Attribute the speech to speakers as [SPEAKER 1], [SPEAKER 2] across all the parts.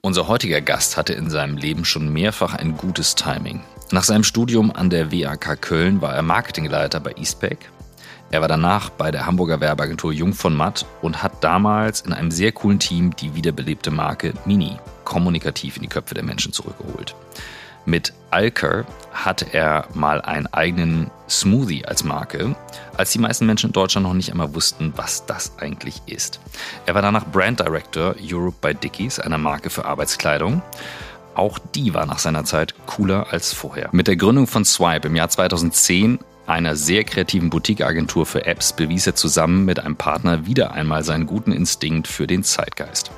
[SPEAKER 1] Unser heutiger Gast hatte in seinem Leben schon mehrfach ein gutes Timing. Nach seinem Studium an der WAK Köln war er Marketingleiter bei Eastpak. Er war danach bei der Hamburger Werbeagentur Jung von Matt und hat damals in einem sehr coolen Team die wiederbelebte Marke Mini kommunikativ in die Köpfe der Menschen zurückgeholt. Mit Alker hatte er mal einen eigenen Smoothie als Marke, als die meisten Menschen in Deutschland noch nicht einmal wussten, was das eigentlich ist. Er war danach Brand Director Europe bei Dickies, einer Marke für Arbeitskleidung. Auch die war nach seiner Zeit cooler als vorher. Mit der Gründung von Swipe im Jahr 2010 einer sehr kreativen Boutique-Agentur für Apps bewies er zusammen mit einem Partner wieder einmal seinen guten Instinkt für den Zeitgeist.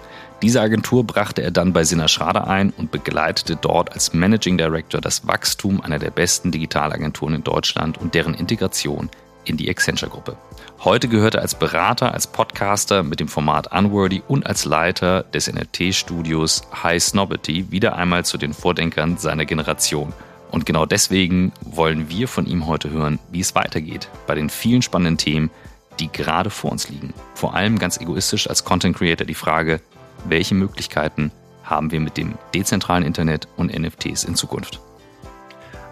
[SPEAKER 1] Diese Agentur brachte er dann bei Sinna Schrader ein und begleitete dort als Managing Director das Wachstum einer der besten Digitalagenturen in Deutschland und deren Integration in die Accenture-Gruppe. Heute gehört er als Berater, als Podcaster mit dem Format Unworthy und als Leiter des NFT-Studios High Snobbity wieder einmal zu den Vordenkern seiner Generation. Und genau deswegen wollen wir von ihm heute hören, wie es weitergeht bei den vielen spannenden Themen, die gerade vor uns liegen. Vor allem ganz egoistisch als Content Creator die Frage, welche Möglichkeiten haben wir mit dem dezentralen Internet und NFTs in Zukunft?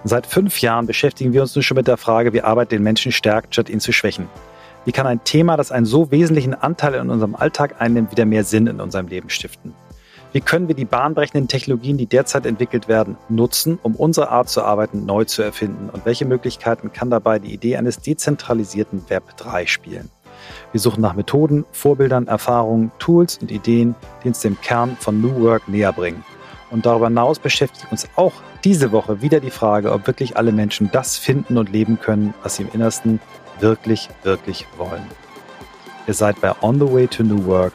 [SPEAKER 2] Seit fünf Jahren beschäftigen wir uns nun schon mit der Frage, wie Arbeit den Menschen stärkt, statt ihn zu schwächen. Wie kann ein Thema, das einen so wesentlichen Anteil in unserem Alltag einnimmt, wieder mehr Sinn in unserem Leben stiften? Wie können wir die bahnbrechenden Technologien, die derzeit entwickelt werden, nutzen, um unsere Art zu arbeiten neu zu erfinden? Und welche Möglichkeiten kann dabei die Idee eines dezentralisierten Web 3 spielen? Wir suchen nach Methoden, Vorbildern, Erfahrungen, Tools und Ideen, die uns dem Kern von New Work näher bringen. Und darüber hinaus beschäftigt uns auch diese Woche wieder die Frage, ob wirklich alle Menschen das finden und leben können, was sie im Innersten wirklich, wirklich wollen. Ihr seid bei On the Way to New Work,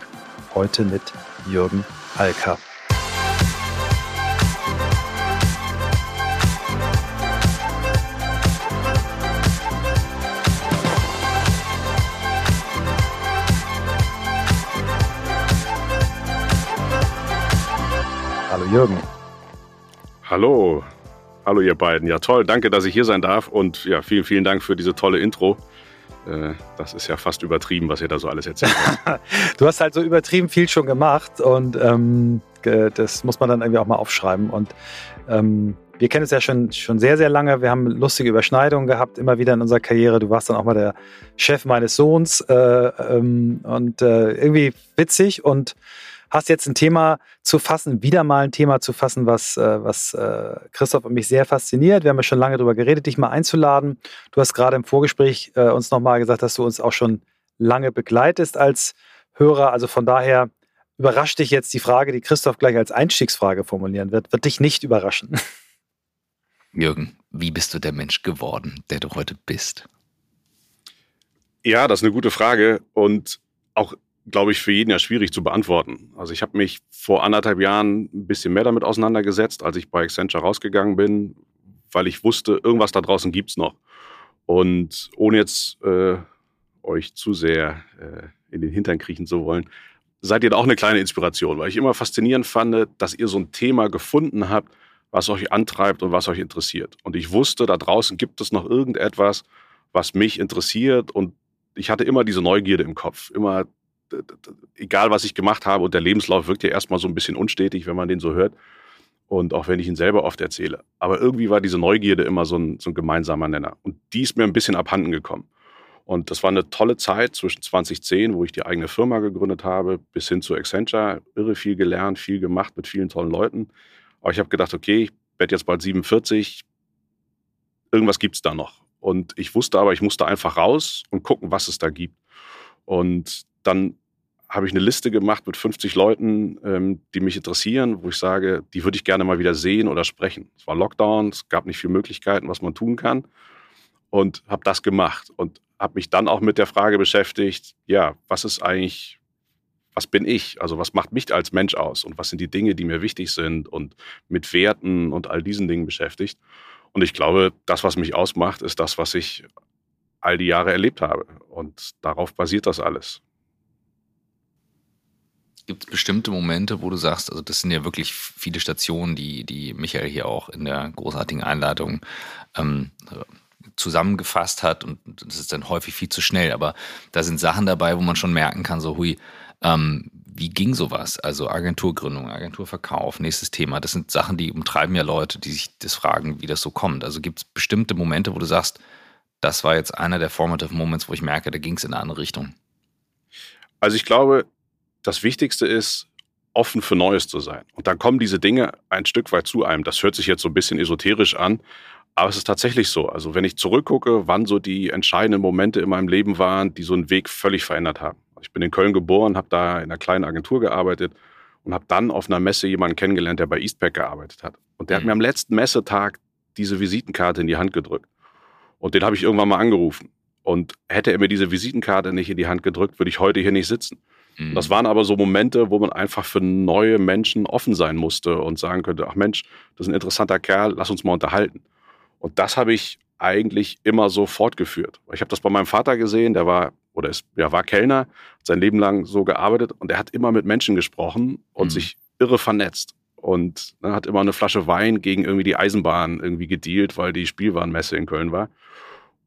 [SPEAKER 2] heute mit Jürgen Alka. Jürgen.
[SPEAKER 3] Hallo. Hallo ihr beiden. Ja toll, danke, dass ich hier sein darf und ja, vielen, vielen Dank für diese tolle Intro. Äh, das ist ja fast übertrieben, was ihr da so alles erzählt habt.
[SPEAKER 2] du hast halt so übertrieben viel schon gemacht und ähm, das muss man dann irgendwie auch mal aufschreiben. Und ähm, wir kennen es ja schon, schon sehr, sehr lange. Wir haben lustige Überschneidungen gehabt, immer wieder in unserer Karriere. Du warst dann auch mal der Chef meines Sohns äh, ähm, und äh, irgendwie witzig und hast jetzt ein Thema zu fassen, wieder mal ein Thema zu fassen, was, äh, was äh, Christoph und mich sehr fasziniert. Wir haben ja schon lange darüber geredet, dich mal einzuladen. Du hast gerade im Vorgespräch äh, uns nochmal gesagt, dass du uns auch schon lange begleitest als Hörer. Also von daher überrascht dich jetzt die Frage, die Christoph gleich als Einstiegsfrage formulieren wird, wird dich nicht überraschen.
[SPEAKER 1] Jürgen, wie bist du der Mensch geworden, der du heute bist?
[SPEAKER 3] Ja, das ist eine gute Frage und auch glaube ich, für jeden ja schwierig zu beantworten. Also ich habe mich vor anderthalb Jahren ein bisschen mehr damit auseinandergesetzt, als ich bei Accenture rausgegangen bin, weil ich wusste, irgendwas da draußen gibt's noch. Und ohne jetzt äh, euch zu sehr äh, in den Hintern kriechen zu wollen, seid ihr da auch eine kleine Inspiration, weil ich immer faszinierend fand, dass ihr so ein Thema gefunden habt, was euch antreibt und was euch interessiert. Und ich wusste, da draußen gibt es noch irgendetwas, was mich interessiert und ich hatte immer diese Neugierde im Kopf, immer egal was ich gemacht habe, und der Lebenslauf wirkt ja erstmal so ein bisschen unstetig, wenn man den so hört. Und auch wenn ich ihn selber oft erzähle. Aber irgendwie war diese Neugierde immer so ein, so ein gemeinsamer Nenner. Und die ist mir ein bisschen abhanden gekommen. Und das war eine tolle Zeit zwischen 2010, wo ich die eigene Firma gegründet habe, bis hin zu Accenture. Irre viel gelernt, viel gemacht mit vielen tollen Leuten. Aber ich habe gedacht, okay, ich werde jetzt bald 47. Irgendwas gibt es da noch. Und ich wusste aber, ich musste einfach raus und gucken, was es da gibt. Und dann habe ich eine Liste gemacht mit 50 Leuten, ähm, die mich interessieren, wo ich sage, die würde ich gerne mal wieder sehen oder sprechen. Es war Lockdown, es gab nicht viele Möglichkeiten, was man tun kann. Und habe das gemacht und habe mich dann auch mit der Frage beschäftigt, ja, was ist eigentlich, was bin ich? Also was macht mich als Mensch aus? Und was sind die Dinge, die mir wichtig sind und mit Werten und all diesen Dingen beschäftigt? Und ich glaube, das, was mich ausmacht, ist das, was ich all die Jahre erlebt habe. Und darauf basiert das alles.
[SPEAKER 1] Gibt es bestimmte Momente, wo du sagst, also das sind ja wirklich viele Stationen, die, die Michael hier auch in der großartigen Einladung ähm, zusammengefasst hat und das ist dann häufig viel zu schnell, aber da sind Sachen dabei, wo man schon merken kann, so hui, ähm, wie ging sowas? Also Agenturgründung, Agenturverkauf, nächstes Thema. Das sind Sachen, die umtreiben ja Leute, die sich das fragen, wie das so kommt. Also gibt es bestimmte Momente, wo du sagst, das war jetzt einer der formative Moments, wo ich merke, da ging es in eine andere Richtung.
[SPEAKER 3] Also ich glaube, das Wichtigste ist, offen für Neues zu sein. Und dann kommen diese Dinge ein Stück weit zu einem. Das hört sich jetzt so ein bisschen esoterisch an, aber es ist tatsächlich so. Also wenn ich zurückgucke, wann so die entscheidenden Momente in meinem Leben waren, die so einen Weg völlig verändert haben. Ich bin in Köln geboren, habe da in einer kleinen Agentur gearbeitet und habe dann auf einer Messe jemanden kennengelernt, der bei Eastpack gearbeitet hat. Und der hat mhm. mir am letzten Messetag diese Visitenkarte in die Hand gedrückt. Und den habe ich irgendwann mal angerufen. Und hätte er mir diese Visitenkarte nicht in die Hand gedrückt, würde ich heute hier nicht sitzen. Mhm. Das waren aber so Momente, wo man einfach für neue Menschen offen sein musste und sagen könnte, ach Mensch, das ist ein interessanter Kerl, lass uns mal unterhalten. Und das habe ich eigentlich immer so fortgeführt. Ich habe das bei meinem Vater gesehen, der war oder ist, ja, war Kellner, hat sein Leben lang so gearbeitet und er hat immer mit Menschen gesprochen und mhm. sich irre vernetzt und ne, hat immer eine Flasche Wein gegen irgendwie die Eisenbahn irgendwie gedealt, weil die Spielwarenmesse in Köln war.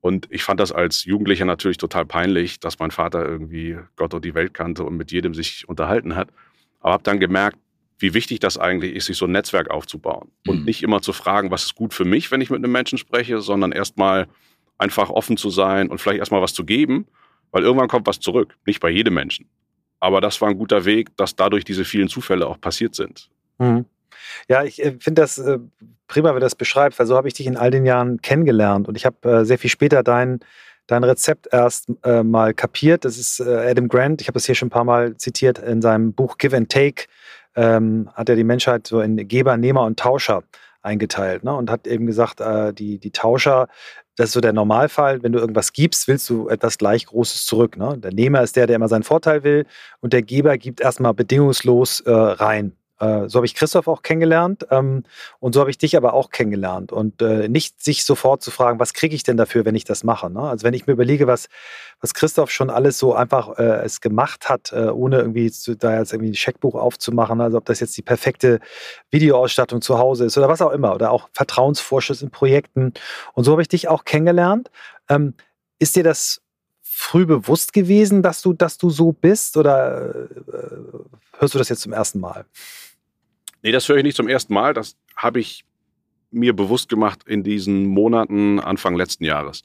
[SPEAKER 3] Und ich fand das als Jugendlicher natürlich total peinlich, dass mein Vater irgendwie Gott und die Welt kannte und mit jedem sich unterhalten hat. Aber habe dann gemerkt, wie wichtig das eigentlich ist, sich so ein Netzwerk aufzubauen. Und mhm. nicht immer zu fragen, was ist gut für mich, wenn ich mit einem Menschen spreche, sondern erstmal einfach offen zu sein und vielleicht erstmal was zu geben, weil irgendwann kommt was zurück. Nicht bei jedem Menschen. Aber das war ein guter Weg, dass dadurch diese vielen Zufälle auch passiert sind.
[SPEAKER 2] Mhm. Ja, ich äh, finde das äh, prima, wie du das beschreibst, weil so habe ich dich in all den Jahren kennengelernt und ich habe äh, sehr viel später dein, dein Rezept erst äh, mal kapiert. Das ist äh, Adam Grant, ich habe das hier schon ein paar Mal zitiert, in seinem Buch Give and Take ähm, hat er die Menschheit so in Geber, Nehmer und Tauscher eingeteilt ne? und hat eben gesagt, äh, die, die Tauscher, das ist so der Normalfall, wenn du irgendwas gibst, willst du etwas gleich Großes zurück. Ne? Der Nehmer ist der, der immer seinen Vorteil will und der Geber gibt erstmal bedingungslos rein. Äh, so habe ich Christoph auch kennengelernt ähm, und so habe ich dich aber auch kennengelernt. Und äh, nicht sich sofort zu fragen, was kriege ich denn dafür, wenn ich das mache. Ne? Also wenn ich mir überlege, was, was Christoph schon alles so einfach äh, es gemacht hat, äh, ohne irgendwie zu, da jetzt irgendwie ein Scheckbuch aufzumachen, also ob das jetzt die perfekte Videoausstattung zu Hause ist oder was auch immer, oder auch Vertrauensvorschuss in Projekten. Und so habe ich dich auch kennengelernt. Ähm, ist dir das früh bewusst gewesen, dass du, dass du so bist? Oder äh, hörst du das jetzt zum ersten Mal?
[SPEAKER 3] Nee, das höre ich nicht zum ersten Mal. Das habe ich mir bewusst gemacht in diesen Monaten Anfang letzten Jahres.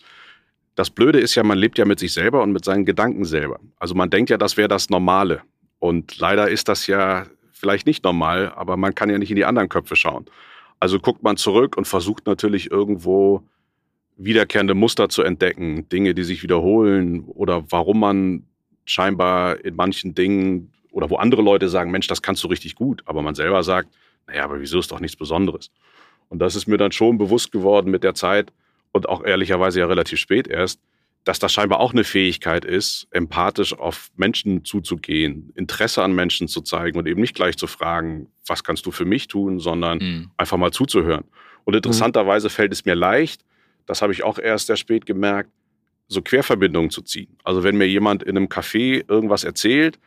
[SPEAKER 3] Das Blöde ist ja, man lebt ja mit sich selber und mit seinen Gedanken selber. Also man denkt ja, das wäre das Normale. Und leider ist das ja vielleicht nicht normal, aber man kann ja nicht in die anderen Köpfe schauen. Also guckt man zurück und versucht natürlich irgendwo wiederkehrende Muster zu entdecken, Dinge, die sich wiederholen oder warum man scheinbar in manchen Dingen oder wo andere Leute sagen, Mensch, das kannst du richtig gut, aber man selber sagt, naja, aber wieso ist doch nichts Besonderes? Und das ist mir dann schon bewusst geworden mit der Zeit und auch ehrlicherweise ja relativ spät erst, dass das scheinbar auch eine Fähigkeit ist, empathisch auf Menschen zuzugehen, Interesse an Menschen zu zeigen und eben nicht gleich zu fragen, was kannst du für mich tun, sondern mhm. einfach mal zuzuhören. Und interessanterweise fällt es mir leicht, das habe ich auch erst sehr spät gemerkt, so Querverbindungen zu ziehen. Also wenn mir jemand in einem Café irgendwas erzählt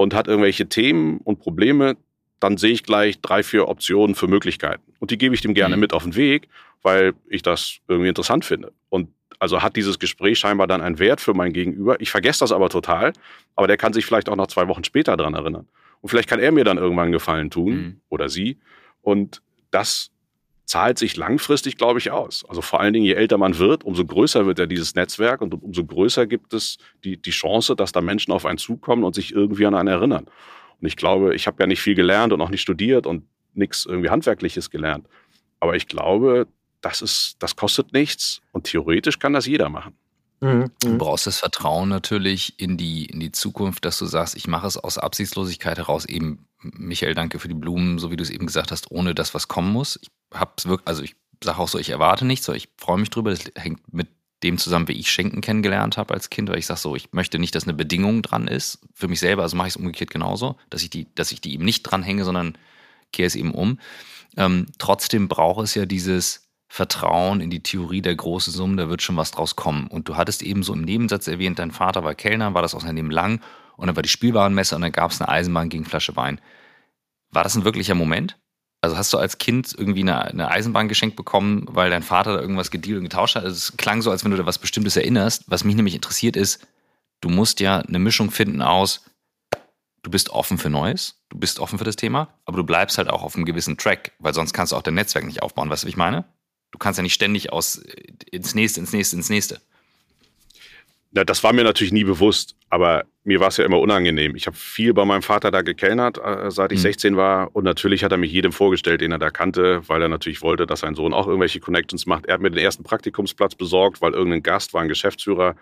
[SPEAKER 3] und hat irgendwelche Themen und Probleme, dann sehe ich gleich drei, vier Optionen für Möglichkeiten. Und die gebe ich dem gerne mhm. mit auf den Weg, weil ich das irgendwie interessant finde. Und also hat dieses Gespräch scheinbar dann einen Wert für mein Gegenüber. Ich vergesse das aber total, aber der kann sich vielleicht auch noch zwei Wochen später daran erinnern. Und vielleicht kann er mir dann irgendwann einen Gefallen tun mhm. oder sie. Und das zahlt sich langfristig, glaube ich, aus. Also vor allen Dingen, je älter man wird, umso größer wird ja dieses Netzwerk und umso größer gibt es die, die Chance, dass da Menschen auf einen zukommen und sich irgendwie an einen erinnern. Und ich glaube, ich habe ja nicht viel gelernt und auch nicht studiert und nichts irgendwie Handwerkliches gelernt. Aber ich glaube, das, ist, das kostet nichts und theoretisch kann das jeder machen.
[SPEAKER 1] Mhm. Du brauchst das Vertrauen natürlich in die, in die Zukunft, dass du sagst, ich mache es aus Absichtslosigkeit heraus. Eben, Michael, danke für die Blumen, so wie du es eben gesagt hast, ohne dass was kommen muss. Ich hab's wirklich, also ich sage auch so, ich erwarte nichts, so ich freue mich drüber. Das hängt mit dem zusammen, wie ich Schenken kennengelernt habe als Kind, weil ich sage so, ich möchte nicht, dass eine Bedingung dran ist für mich selber, also mache ich es umgekehrt genauso, dass ich die, dass ich die eben nicht dranhänge, sondern kehre es eben um. Ähm, trotzdem braucht es ja dieses Vertrauen in die Theorie der großen Summen, da wird schon was draus kommen. Und du hattest eben so im Nebensatz erwähnt, dein Vater war Kellner, war das Leben lang und dann war die Spielwarenmesse und dann gab es eine Eisenbahn gegen Flasche Wein. War das ein wirklicher Moment? Also hast du als Kind irgendwie eine, eine, Eisenbahn geschenkt bekommen, weil dein Vater da irgendwas gedealt und getauscht hat? Also es klang so, als wenn du da was Bestimmtes erinnerst. Was mich nämlich interessiert ist, du musst ja eine Mischung finden aus, du bist offen für Neues, du bist offen für das Thema, aber du bleibst halt auch auf einem gewissen Track, weil sonst kannst du auch dein Netzwerk nicht aufbauen. Weißt du, wie ich meine? Du kannst ja nicht ständig aus äh, ins nächste, ins nächste, ins nächste.
[SPEAKER 3] Ja, das war mir natürlich nie bewusst, aber mir war es ja immer unangenehm. Ich habe viel bei meinem Vater da gekellnert, äh, seit ich mhm. 16 war. Und natürlich hat er mich jedem vorgestellt, den er da kannte, weil er natürlich wollte, dass sein Sohn auch irgendwelche Connections macht. Er hat mir den ersten Praktikumsplatz besorgt, weil irgendein Gast war ein Geschäftsführer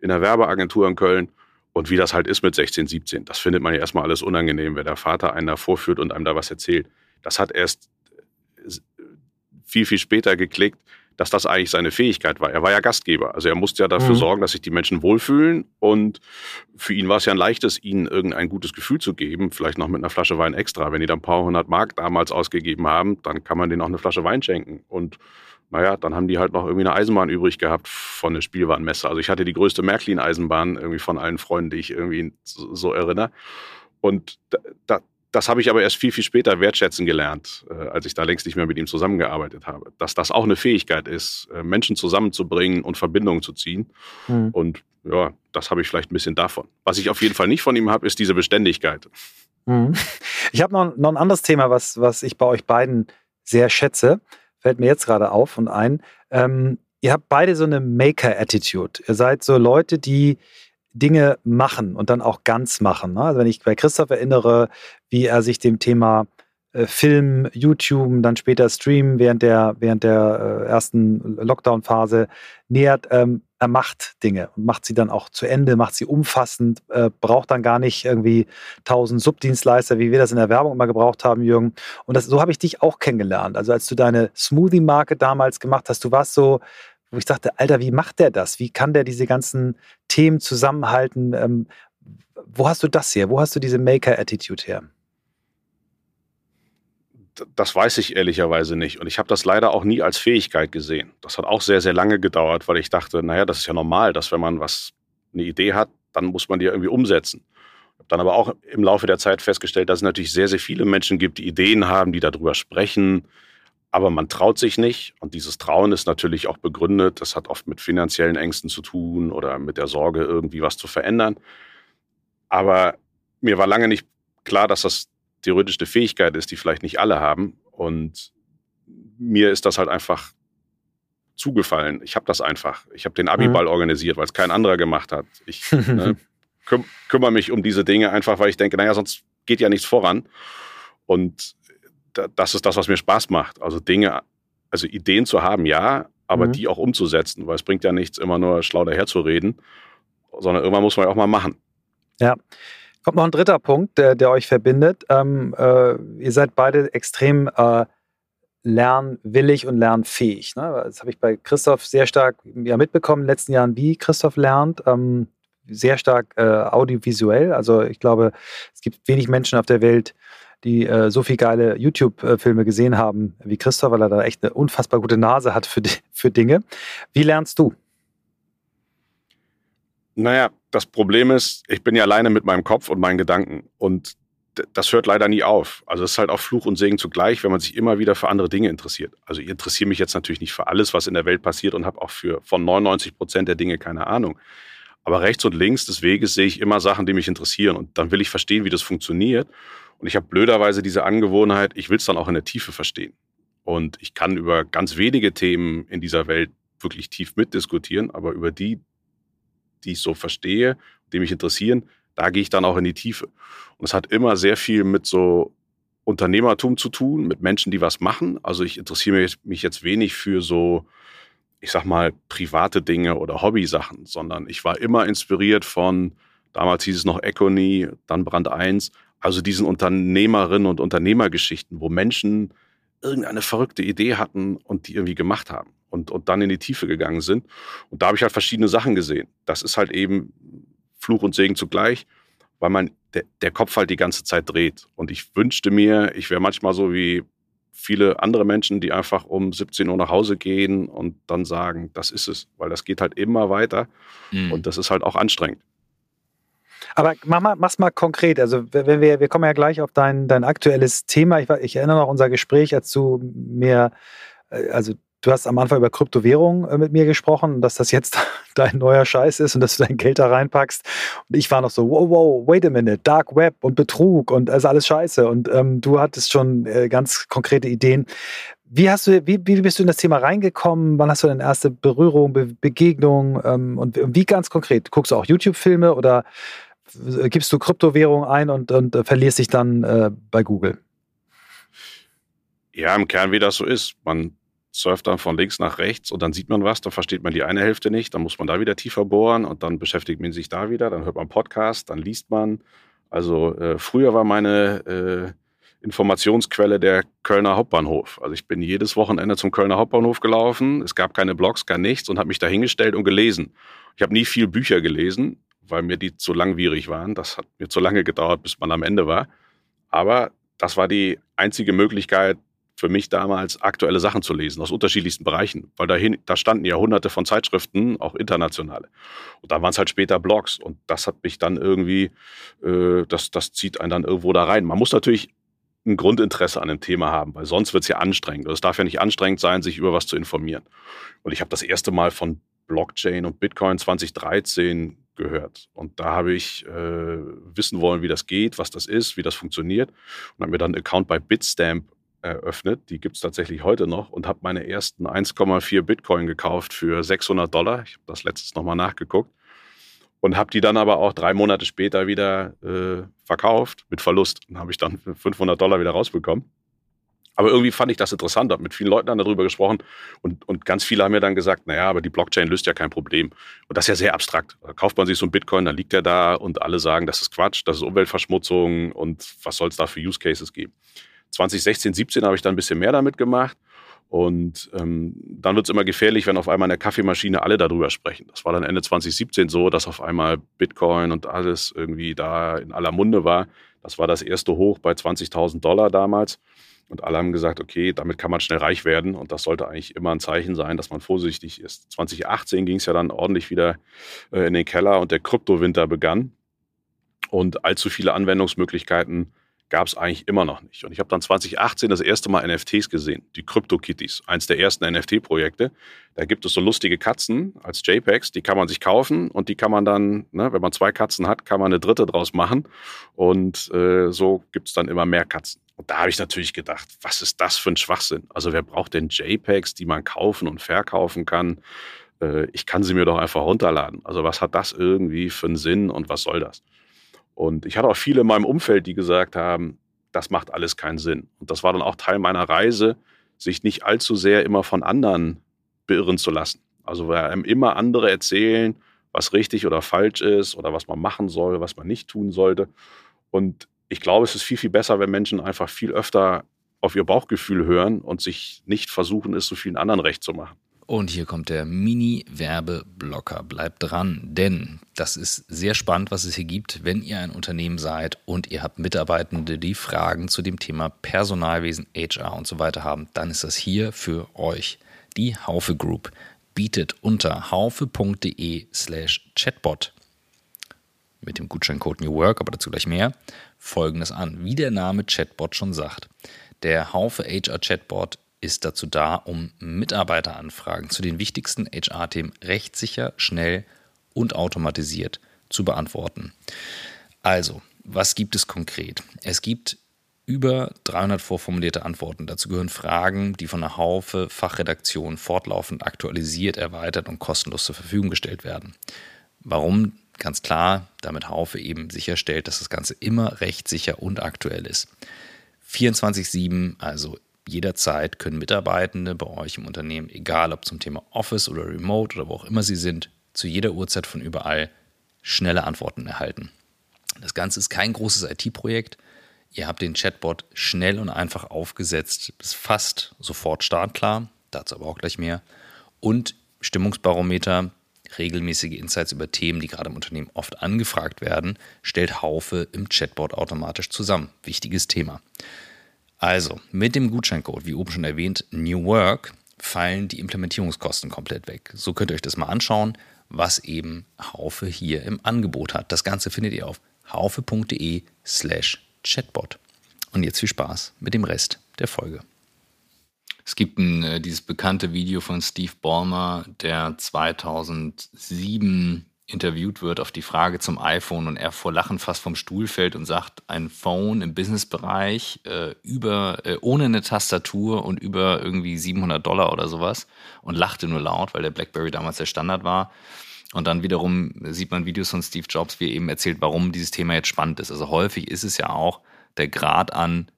[SPEAKER 3] in der Werbeagentur in Köln. Und wie das halt ist mit 16, 17, das findet man ja erstmal alles unangenehm, wenn der Vater einen da vorführt und einem da was erzählt. Das hat erst viel, viel später geklickt, dass das eigentlich seine Fähigkeit war. Er war ja Gastgeber. Also er musste ja dafür mhm. sorgen, dass sich die Menschen wohlfühlen. Und für ihn war es ja ein leichtes, ihnen irgendein gutes Gefühl zu geben. Vielleicht noch mit einer Flasche Wein extra. Wenn die dann ein paar hundert Mark damals ausgegeben haben, dann kann man denen auch eine Flasche Wein schenken. Und naja, dann haben die halt noch irgendwie eine Eisenbahn übrig gehabt von der Spielwarenmesse. Also ich hatte die größte Märklin-Eisenbahn irgendwie von allen Freunden, die ich irgendwie so, erinnere. Und da, da, das habe ich aber erst viel, viel später wertschätzen gelernt, äh, als ich da längst nicht mehr mit ihm zusammengearbeitet habe. Dass das auch eine Fähigkeit ist, äh, Menschen zusammenzubringen und Verbindungen zu ziehen. Mhm. Und ja, das habe ich vielleicht ein bisschen davon. Was ich auf jeden Fall nicht von ihm habe, ist diese Beständigkeit.
[SPEAKER 2] Mhm. Ich habe noch, noch ein anderes Thema, was, was ich bei euch beiden sehr schätze. Fällt mir jetzt gerade auf und ein. Ähm, ihr habt beide so eine Maker-Attitude. Ihr seid so Leute, die Dinge machen und dann auch ganz machen. Ne? Also wenn ich bei Christoph erinnere, wie er sich dem Thema äh, Film, YouTube, dann später Stream während der, während der äh, ersten Lockdown-Phase nähert, ähm, er macht Dinge und macht sie dann auch zu Ende, macht sie umfassend, äh, braucht dann gar nicht irgendwie tausend Subdienstleister, wie wir das in der Werbung immer gebraucht haben, Jürgen. Und das, so habe ich dich auch kennengelernt. Also als du deine Smoothie-Marke damals gemacht hast, du warst so wo ich dachte, Alter, wie macht der das? Wie kann der diese ganzen Themen zusammenhalten? Ähm, wo hast du das her? Wo hast du diese Maker-Attitude her?
[SPEAKER 3] Das weiß ich ehrlicherweise nicht. Und ich habe das leider auch nie als Fähigkeit gesehen. Das hat auch sehr, sehr lange gedauert, weil ich dachte, naja, das ist ja normal, dass wenn man was, eine Idee hat, dann muss man die irgendwie umsetzen. Ich habe dann aber auch im Laufe der Zeit festgestellt, dass es natürlich sehr, sehr viele Menschen gibt, die Ideen haben, die darüber sprechen, aber man traut sich nicht. Und dieses Trauen ist natürlich auch begründet. Das hat oft mit finanziellen Ängsten zu tun oder mit der Sorge, irgendwie was zu verändern. Aber mir war lange nicht klar, dass das theoretisch eine Fähigkeit ist, die vielleicht nicht alle haben. Und mir ist das halt einfach zugefallen. Ich habe das einfach. Ich habe den Abiball mhm. organisiert, weil es kein anderer gemacht hat. Ich ne, küm kümmere mich um diese Dinge einfach, weil ich denke, naja, sonst geht ja nichts voran. Und das ist das, was mir Spaß macht. Also Dinge, also Ideen zu haben, ja, aber mhm. die auch umzusetzen, weil es bringt ja nichts, immer nur schlau daherzureden, sondern irgendwann muss man ja auch mal machen.
[SPEAKER 2] Ja. Kommt noch ein dritter Punkt, der, der euch verbindet. Ähm, äh, ihr seid beide extrem äh, lernwillig und lernfähig. Ne? Das habe ich bei Christoph sehr stark ja, mitbekommen in den letzten Jahren, wie Christoph lernt. Ähm, sehr stark äh, audiovisuell. Also ich glaube, es gibt wenig Menschen auf der Welt, die äh, so viel geile YouTube-Filme gesehen haben wie Christoph, weil er da echt eine unfassbar gute Nase hat für, für Dinge. Wie lernst du?
[SPEAKER 3] Naja, das Problem ist, ich bin ja alleine mit meinem Kopf und meinen Gedanken. Und das hört leider nie auf. Also es ist halt auch Fluch und Segen zugleich, wenn man sich immer wieder für andere Dinge interessiert. Also ich interessiere mich jetzt natürlich nicht für alles, was in der Welt passiert und habe auch für von 99 Prozent der Dinge keine Ahnung. Aber rechts und links des Weges sehe ich immer Sachen, die mich interessieren. Und dann will ich verstehen, wie das funktioniert. Und ich habe blöderweise diese Angewohnheit, ich will es dann auch in der Tiefe verstehen. Und ich kann über ganz wenige Themen in dieser Welt wirklich tief mitdiskutieren, aber über die, die ich so verstehe, die mich interessieren, da gehe ich dann auch in die Tiefe. Und es hat immer sehr viel mit so Unternehmertum zu tun, mit Menschen, die was machen. Also ich interessiere mich jetzt wenig für so, ich sag mal, private Dinge oder Hobbysachen, sondern ich war immer inspiriert von, damals hieß es noch Econy, dann Brand 1, also diesen Unternehmerinnen und Unternehmergeschichten, wo Menschen irgendeine verrückte Idee hatten und die irgendwie gemacht haben und, und dann in die Tiefe gegangen sind. Und da habe ich halt verschiedene Sachen gesehen. Das ist halt eben Fluch und Segen zugleich, weil man der, der Kopf halt die ganze Zeit dreht. Und ich wünschte mir, ich wäre manchmal so wie viele andere Menschen, die einfach um 17 Uhr nach Hause gehen und dann sagen, das ist es, weil das geht halt immer weiter mhm. und das ist halt auch anstrengend.
[SPEAKER 2] Aber mach mal, mach's mal konkret. Also, wenn wir, wir kommen ja gleich auf dein, dein aktuelles Thema. Ich, ich erinnere noch unser Gespräch, als du mir, äh, also Du hast am Anfang über Kryptowährung äh, mit mir gesprochen, dass das jetzt dein neuer Scheiß ist und dass du dein Geld da reinpackst. Und ich war noch so, wow, wow, wait a minute, Dark Web und Betrug und also alles Scheiße. Und ähm, du hattest schon äh, ganz konkrete Ideen. Wie hast du, wie, wie bist du in das Thema reingekommen? Wann hast du deine erste Berührung, Be Begegnung? Ähm, und wie ganz konkret? Guckst du auch YouTube-Filme oder gibst du Kryptowährung ein und, und äh, verlierst dich dann äh, bei Google?
[SPEAKER 3] Ja, im Kern, wie das so ist. Man surft dann von links nach rechts und dann sieht man was, dann versteht man die eine Hälfte nicht, dann muss man da wieder tiefer bohren und dann beschäftigt man sich da wieder, dann hört man Podcast, dann liest man. Also äh, früher war meine äh, Informationsquelle der Kölner Hauptbahnhof. Also ich bin jedes Wochenende zum Kölner Hauptbahnhof gelaufen. Es gab keine Blogs, gar nichts und habe mich da hingestellt und gelesen. Ich habe nie viel Bücher gelesen, weil mir die zu langwierig waren. Das hat mir zu lange gedauert, bis man am Ende war. Aber das war die einzige Möglichkeit, für mich damals aktuelle Sachen zu lesen aus unterschiedlichsten Bereichen, weil dahin, da standen ja hunderte von Zeitschriften, auch internationale. Und da waren es halt später Blogs und das hat mich dann irgendwie, äh, das, das zieht einen dann irgendwo da rein. Man muss natürlich ein Grundinteresse an dem Thema haben, weil sonst wird es ja anstrengend. Es darf ja nicht anstrengend sein, sich über was zu informieren. Und ich habe das erste Mal von Blockchain und Bitcoin 2013 gehört. Und da habe ich äh, wissen wollen, wie das geht, was das ist, wie das funktioniert. Und habe mir dann einen Account bei Bitstamp eröffnet. Die gibt es tatsächlich heute noch und habe meine ersten 1,4 Bitcoin gekauft für 600 Dollar. Ich habe das letztes nochmal nachgeguckt und habe die dann aber auch drei Monate später wieder äh, verkauft mit Verlust. Dann habe ich dann 500 Dollar wieder rausbekommen. Aber irgendwie fand ich das interessant, habe mit vielen Leuten dann darüber gesprochen und, und ganz viele haben mir dann gesagt, naja, aber die Blockchain löst ja kein Problem. Und das ist ja sehr abstrakt. Da kauft man sich so ein Bitcoin, dann liegt er da und alle sagen, das ist Quatsch, das ist Umweltverschmutzung und was soll es da für Use Cases geben. 2016, 17 habe ich dann ein bisschen mehr damit gemacht. Und ähm, dann wird es immer gefährlich, wenn auf einmal in der Kaffeemaschine alle darüber sprechen. Das war dann Ende 2017 so, dass auf einmal Bitcoin und alles irgendwie da in aller Munde war. Das war das erste Hoch bei 20.000 Dollar damals. Und alle haben gesagt, okay, damit kann man schnell reich werden. Und das sollte eigentlich immer ein Zeichen sein, dass man vorsichtig ist. 2018 ging es ja dann ordentlich wieder äh, in den Keller und der Kryptowinter begann. Und allzu viele Anwendungsmöglichkeiten gab es eigentlich immer noch nicht. Und ich habe dann 2018 das erste Mal NFTs gesehen, die CryptoKitties, eins der ersten NFT-Projekte. Da gibt es so lustige Katzen als JPEGs, die kann man sich kaufen und die kann man dann, ne, wenn man zwei Katzen hat, kann man eine dritte draus machen. Und äh, so gibt es dann immer mehr Katzen. Und da habe ich natürlich gedacht, was ist das für ein Schwachsinn? Also wer braucht denn JPEGs, die man kaufen und verkaufen kann? Äh, ich kann sie mir doch einfach runterladen. Also was hat das irgendwie für einen Sinn und was soll das? Und ich hatte auch viele in meinem Umfeld, die gesagt haben, das macht alles keinen Sinn. Und das war dann auch Teil meiner Reise, sich nicht allzu sehr immer von anderen beirren zu lassen. Also weil einem immer andere erzählen, was richtig oder falsch ist oder was man machen soll, was man nicht tun sollte. Und ich glaube, es ist viel, viel besser, wenn Menschen einfach viel öfter auf ihr Bauchgefühl hören und sich nicht versuchen, es so vielen anderen recht zu machen.
[SPEAKER 1] Und hier kommt der Mini-Werbeblocker. Bleibt dran, denn das ist sehr spannend, was es hier gibt, wenn ihr ein Unternehmen seid und ihr habt Mitarbeitende, die Fragen zu dem Thema Personalwesen, HR und so weiter haben. Dann ist das hier für euch. Die Haufe Group bietet unter haufe.de slash chatbot mit dem Gutscheincode New Work, aber dazu gleich mehr, folgendes an. Wie der Name Chatbot schon sagt. Der Haufe HR Chatbot ist dazu da, um Mitarbeiteranfragen zu den wichtigsten HR-Themen rechtssicher, schnell und automatisiert zu beantworten. Also, was gibt es konkret? Es gibt über 300 vorformulierte Antworten. Dazu gehören Fragen, die von einer Haufe Fachredaktion fortlaufend aktualisiert, erweitert und kostenlos zur Verfügung gestellt werden. Warum? Ganz klar, damit Haufe eben sicherstellt, dass das Ganze immer rechtssicher und aktuell ist. 24-7, also jederzeit können Mitarbeitende bei euch im Unternehmen, egal ob zum Thema Office oder Remote oder wo auch immer sie sind, zu jeder Uhrzeit von überall schnelle Antworten erhalten. Das Ganze ist kein großes IT-Projekt. Ihr habt den Chatbot schnell und einfach aufgesetzt, bis fast sofort startklar, dazu aber auch gleich mehr. Und Stimmungsbarometer, regelmäßige Insights über Themen, die gerade im Unternehmen oft angefragt werden, stellt Haufe im Chatbot automatisch zusammen. Wichtiges Thema. Also, mit dem Gutscheincode, wie oben schon erwähnt, New Work, fallen die Implementierungskosten komplett weg. So könnt ihr euch das mal anschauen, was eben Haufe hier im Angebot hat. Das Ganze findet ihr auf haufe.de slash chatbot. Und jetzt viel Spaß mit dem Rest der Folge. Es gibt ein, äh, dieses bekannte Video von Steve Ballmer, der 2007 interviewt wird auf die Frage zum iPhone und er vor Lachen fast vom Stuhl fällt und sagt, ein Phone im Businessbereich äh, über äh, ohne eine Tastatur und über irgendwie 700 Dollar oder sowas und lachte nur laut, weil der BlackBerry damals der Standard war. Und dann wiederum sieht man Videos von Steve Jobs, wie er eben erzählt, warum dieses Thema jetzt spannend ist. Also häufig ist es ja auch der Grad an,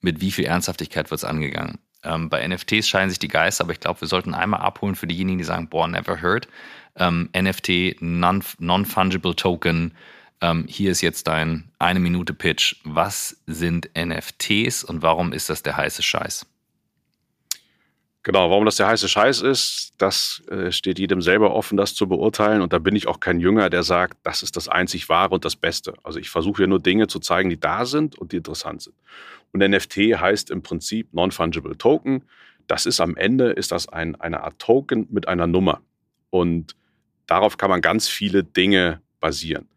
[SPEAKER 1] mit wie viel Ernsthaftigkeit wird es angegangen. Ähm, bei NFTs scheinen sich die Geister, aber ich glaube, wir sollten einmal abholen für diejenigen, die sagen, boah, never heard. Ähm, NFT, Non-Fungible Token. Ähm, hier ist jetzt dein eine Minute Pitch. Was sind NFTs und warum ist das der heiße Scheiß?
[SPEAKER 3] Genau, warum das der heiße Scheiß ist, das äh, steht jedem selber offen, das zu beurteilen. Und da bin ich auch kein Jünger, der sagt, das ist das einzig Wahre und das Beste. Also ich versuche ja nur Dinge zu zeigen, die da sind und die interessant sind. Und NFT heißt im Prinzip Non-Fungible Token. Das ist am Ende, ist das ein, eine Art Token mit einer Nummer. Und darauf kann man ganz viele Dinge basieren.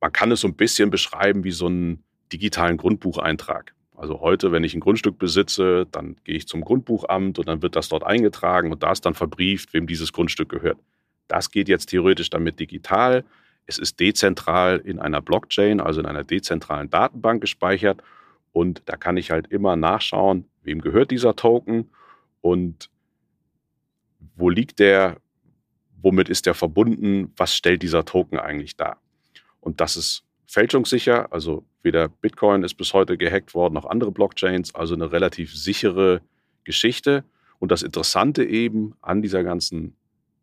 [SPEAKER 3] Man kann es so ein bisschen beschreiben wie so einen digitalen Grundbucheintrag. Also heute, wenn ich ein Grundstück besitze, dann gehe ich zum Grundbuchamt und dann wird das dort eingetragen und da ist dann verbrieft, wem dieses Grundstück gehört. Das geht jetzt theoretisch damit digital. Es ist dezentral in einer Blockchain, also in einer dezentralen Datenbank gespeichert. Und da kann ich halt immer nachschauen, wem gehört dieser Token und wo liegt der, womit ist der verbunden, was stellt dieser Token eigentlich dar. Und das ist fälschungssicher. Also weder Bitcoin ist bis heute gehackt worden, noch andere Blockchains. Also eine relativ sichere Geschichte. Und das Interessante eben an dieser ganzen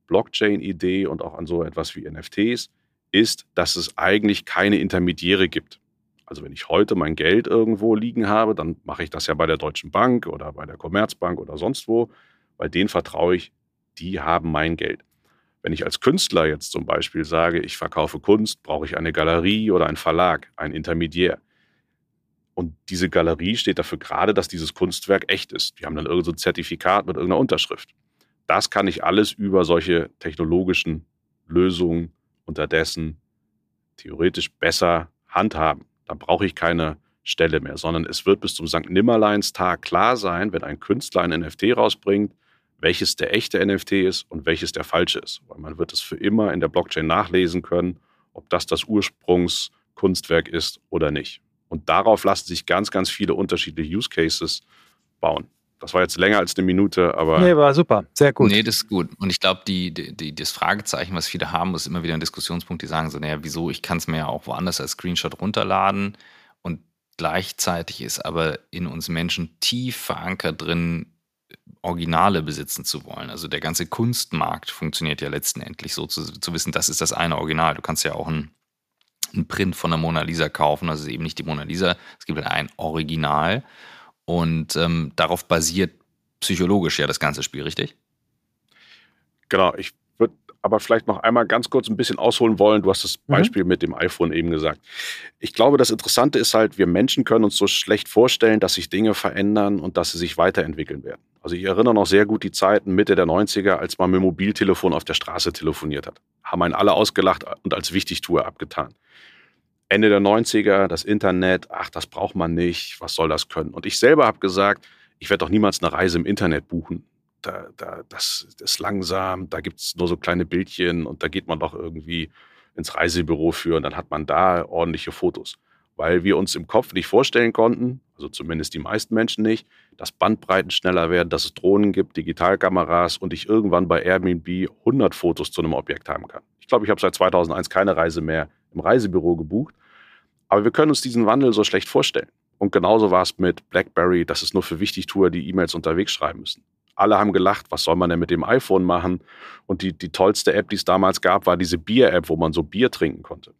[SPEAKER 3] Blockchain-Idee und auch an so etwas wie NFTs ist, dass es eigentlich keine Intermediäre gibt. Also wenn ich heute mein Geld irgendwo liegen habe, dann mache ich das ja bei der Deutschen Bank oder bei der Commerzbank oder sonst wo, weil denen vertraue ich, die haben mein Geld. Wenn ich als Künstler jetzt zum Beispiel sage, ich verkaufe Kunst, brauche ich eine Galerie oder einen Verlag, ein Intermediär. Und diese Galerie steht dafür gerade, dass dieses Kunstwerk echt ist. Die haben dann irgendein so Zertifikat mit irgendeiner Unterschrift. Das kann ich alles über solche technologischen Lösungen unterdessen theoretisch besser handhaben. Da brauche ich keine Stelle mehr, sondern es wird bis zum St. Nimmerleinstag klar sein, wenn ein Künstler ein NFT rausbringt, welches der echte NFT ist und welches der falsche ist. Weil man wird es für immer in der Blockchain nachlesen können, ob das das Ursprungskunstwerk ist oder nicht. Und darauf lassen sich ganz, ganz viele unterschiedliche Use Cases bauen. Das war jetzt länger als eine Minute, aber.
[SPEAKER 2] Nee, war super. Sehr gut.
[SPEAKER 1] Nee, das ist gut. Und ich glaube, die, die, das Fragezeichen, was viele haben, ist immer wieder ein Diskussionspunkt, die sagen so, naja, wieso, ich kann es mir ja auch woanders als Screenshot runterladen. Und gleichzeitig ist aber in uns Menschen tief verankert drin, Originale besitzen zu wollen. Also der ganze Kunstmarkt funktioniert ja letztendlich so zu, zu wissen, das ist das eine Original. Du kannst ja auch ein, ein Print von der Mona Lisa kaufen, also eben nicht die Mona Lisa, es gibt ein Original und ähm, darauf basiert psychologisch ja das ganze Spiel, richtig?
[SPEAKER 3] Genau, ich aber vielleicht noch einmal ganz kurz ein bisschen ausholen wollen. Du hast das mhm. Beispiel mhm. mit dem iPhone eben gesagt. Ich glaube, das Interessante ist halt, wir Menschen können uns so schlecht vorstellen, dass sich Dinge verändern und dass sie sich weiterentwickeln werden. Also ich erinnere noch sehr gut die Zeiten Mitte der 90er, als man mit Mobiltelefon auf der Straße telefoniert hat. Haben einen alle ausgelacht und als Wichtigtour abgetan. Ende der 90er, das Internet, ach, das braucht man nicht, was soll das können? Und ich selber habe gesagt, ich werde doch niemals eine Reise im Internet buchen. Da, da, das, ist langsam, da gibt es nur so kleine Bildchen und da geht man doch irgendwie ins Reisebüro für und dann hat man da ordentliche Fotos. Weil wir uns im Kopf nicht vorstellen konnten, also zumindest die meisten Menschen nicht, dass Bandbreiten schneller werden, dass es Drohnen gibt, Digitalkameras und ich irgendwann bei Airbnb 100 Fotos zu einem Objekt haben kann. Ich glaube, ich habe seit 2001 keine Reise mehr im Reisebüro gebucht. Aber wir können uns diesen Wandel so schlecht vorstellen. Und genauso war es mit BlackBerry, dass es nur für Wichtigtour die E-Mails unterwegs schreiben müssen. Alle haben gelacht, was soll man denn mit dem iPhone machen? Und die, die tollste App, die es damals gab, war diese Bier-App, wo man so Bier trinken konnte.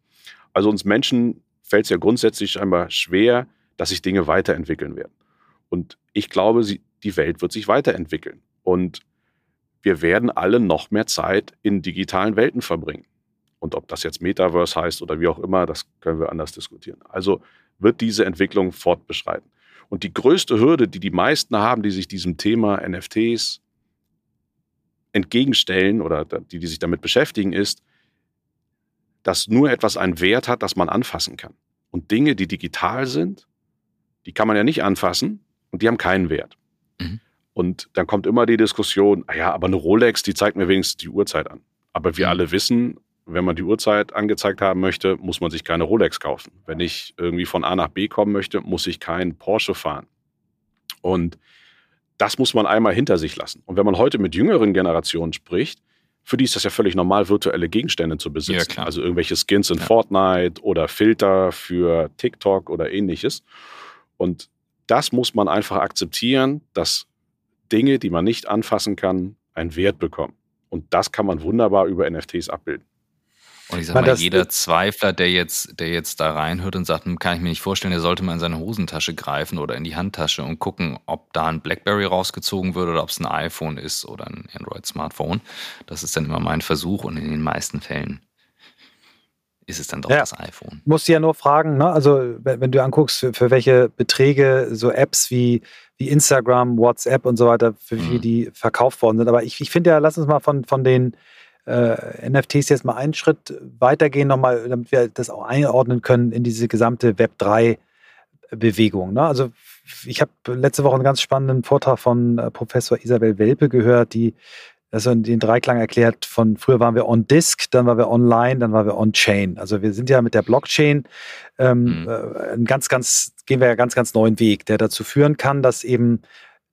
[SPEAKER 3] Also uns Menschen fällt es ja grundsätzlich scheinbar schwer, dass sich Dinge weiterentwickeln werden. Und ich glaube, sie, die Welt wird sich weiterentwickeln. Und wir werden alle noch mehr Zeit in digitalen Welten verbringen. Und ob das jetzt Metaverse heißt oder wie auch immer, das können wir anders diskutieren. Also wird diese Entwicklung fortbeschreiten. Und die größte Hürde, die die meisten haben, die sich diesem Thema NFTs entgegenstellen oder die, die sich damit beschäftigen, ist, dass nur etwas einen Wert hat, das man anfassen kann. Und Dinge, die digital sind, die kann man ja nicht anfassen und die haben keinen Wert. Mhm. Und dann kommt immer die Diskussion, ah ja, aber eine Rolex, die zeigt mir wenigstens die Uhrzeit an. Aber wir mhm. alle wissen, wenn man die Uhrzeit angezeigt haben möchte, muss man sich keine Rolex kaufen. Wenn ich irgendwie von A nach B kommen möchte, muss ich keinen Porsche fahren. Und das muss man einmal hinter sich lassen. Und wenn man heute mit jüngeren Generationen spricht, für die ist das ja völlig normal, virtuelle Gegenstände zu besitzen. Ja, also irgendwelche Skins in ja. Fortnite oder Filter für TikTok oder ähnliches. Und das muss man einfach akzeptieren, dass Dinge, die man nicht anfassen kann, einen Wert bekommen. Und das kann man wunderbar über NFTs abbilden.
[SPEAKER 1] Und ich sag mal, jeder Zweifler, der jetzt, der jetzt da reinhört und sagt, hm, kann ich mir nicht vorstellen, der sollte mal in seine Hosentasche greifen oder in die Handtasche und gucken, ob da ein Blackberry rausgezogen wird oder ob es ein iPhone ist oder ein Android-Smartphone. Das ist dann immer mein Versuch und in den meisten Fällen ist es dann doch ja. das iPhone.
[SPEAKER 2] Musst du ja nur fragen, ne? also wenn du anguckst, für, für welche Beträge so Apps wie, wie Instagram, WhatsApp und so weiter, für wie mhm. die verkauft worden sind. Aber ich, ich finde ja, lass uns mal von, von den äh, NFTs jetzt mal einen Schritt weitergehen, nochmal, damit wir das auch einordnen können in diese gesamte Web3-Bewegung. Ne? Also ich habe letzte Woche einen ganz spannenden Vortrag von äh, Professor Isabel Welpe gehört, die also den Dreiklang erklärt, von früher waren wir on Disk, dann waren wir online, dann waren wir on Chain. Also wir sind ja mit der Blockchain ähm, mhm. äh, ein ganz, ganz, gehen wir ja ganz, ganz neuen Weg, der dazu führen kann, dass eben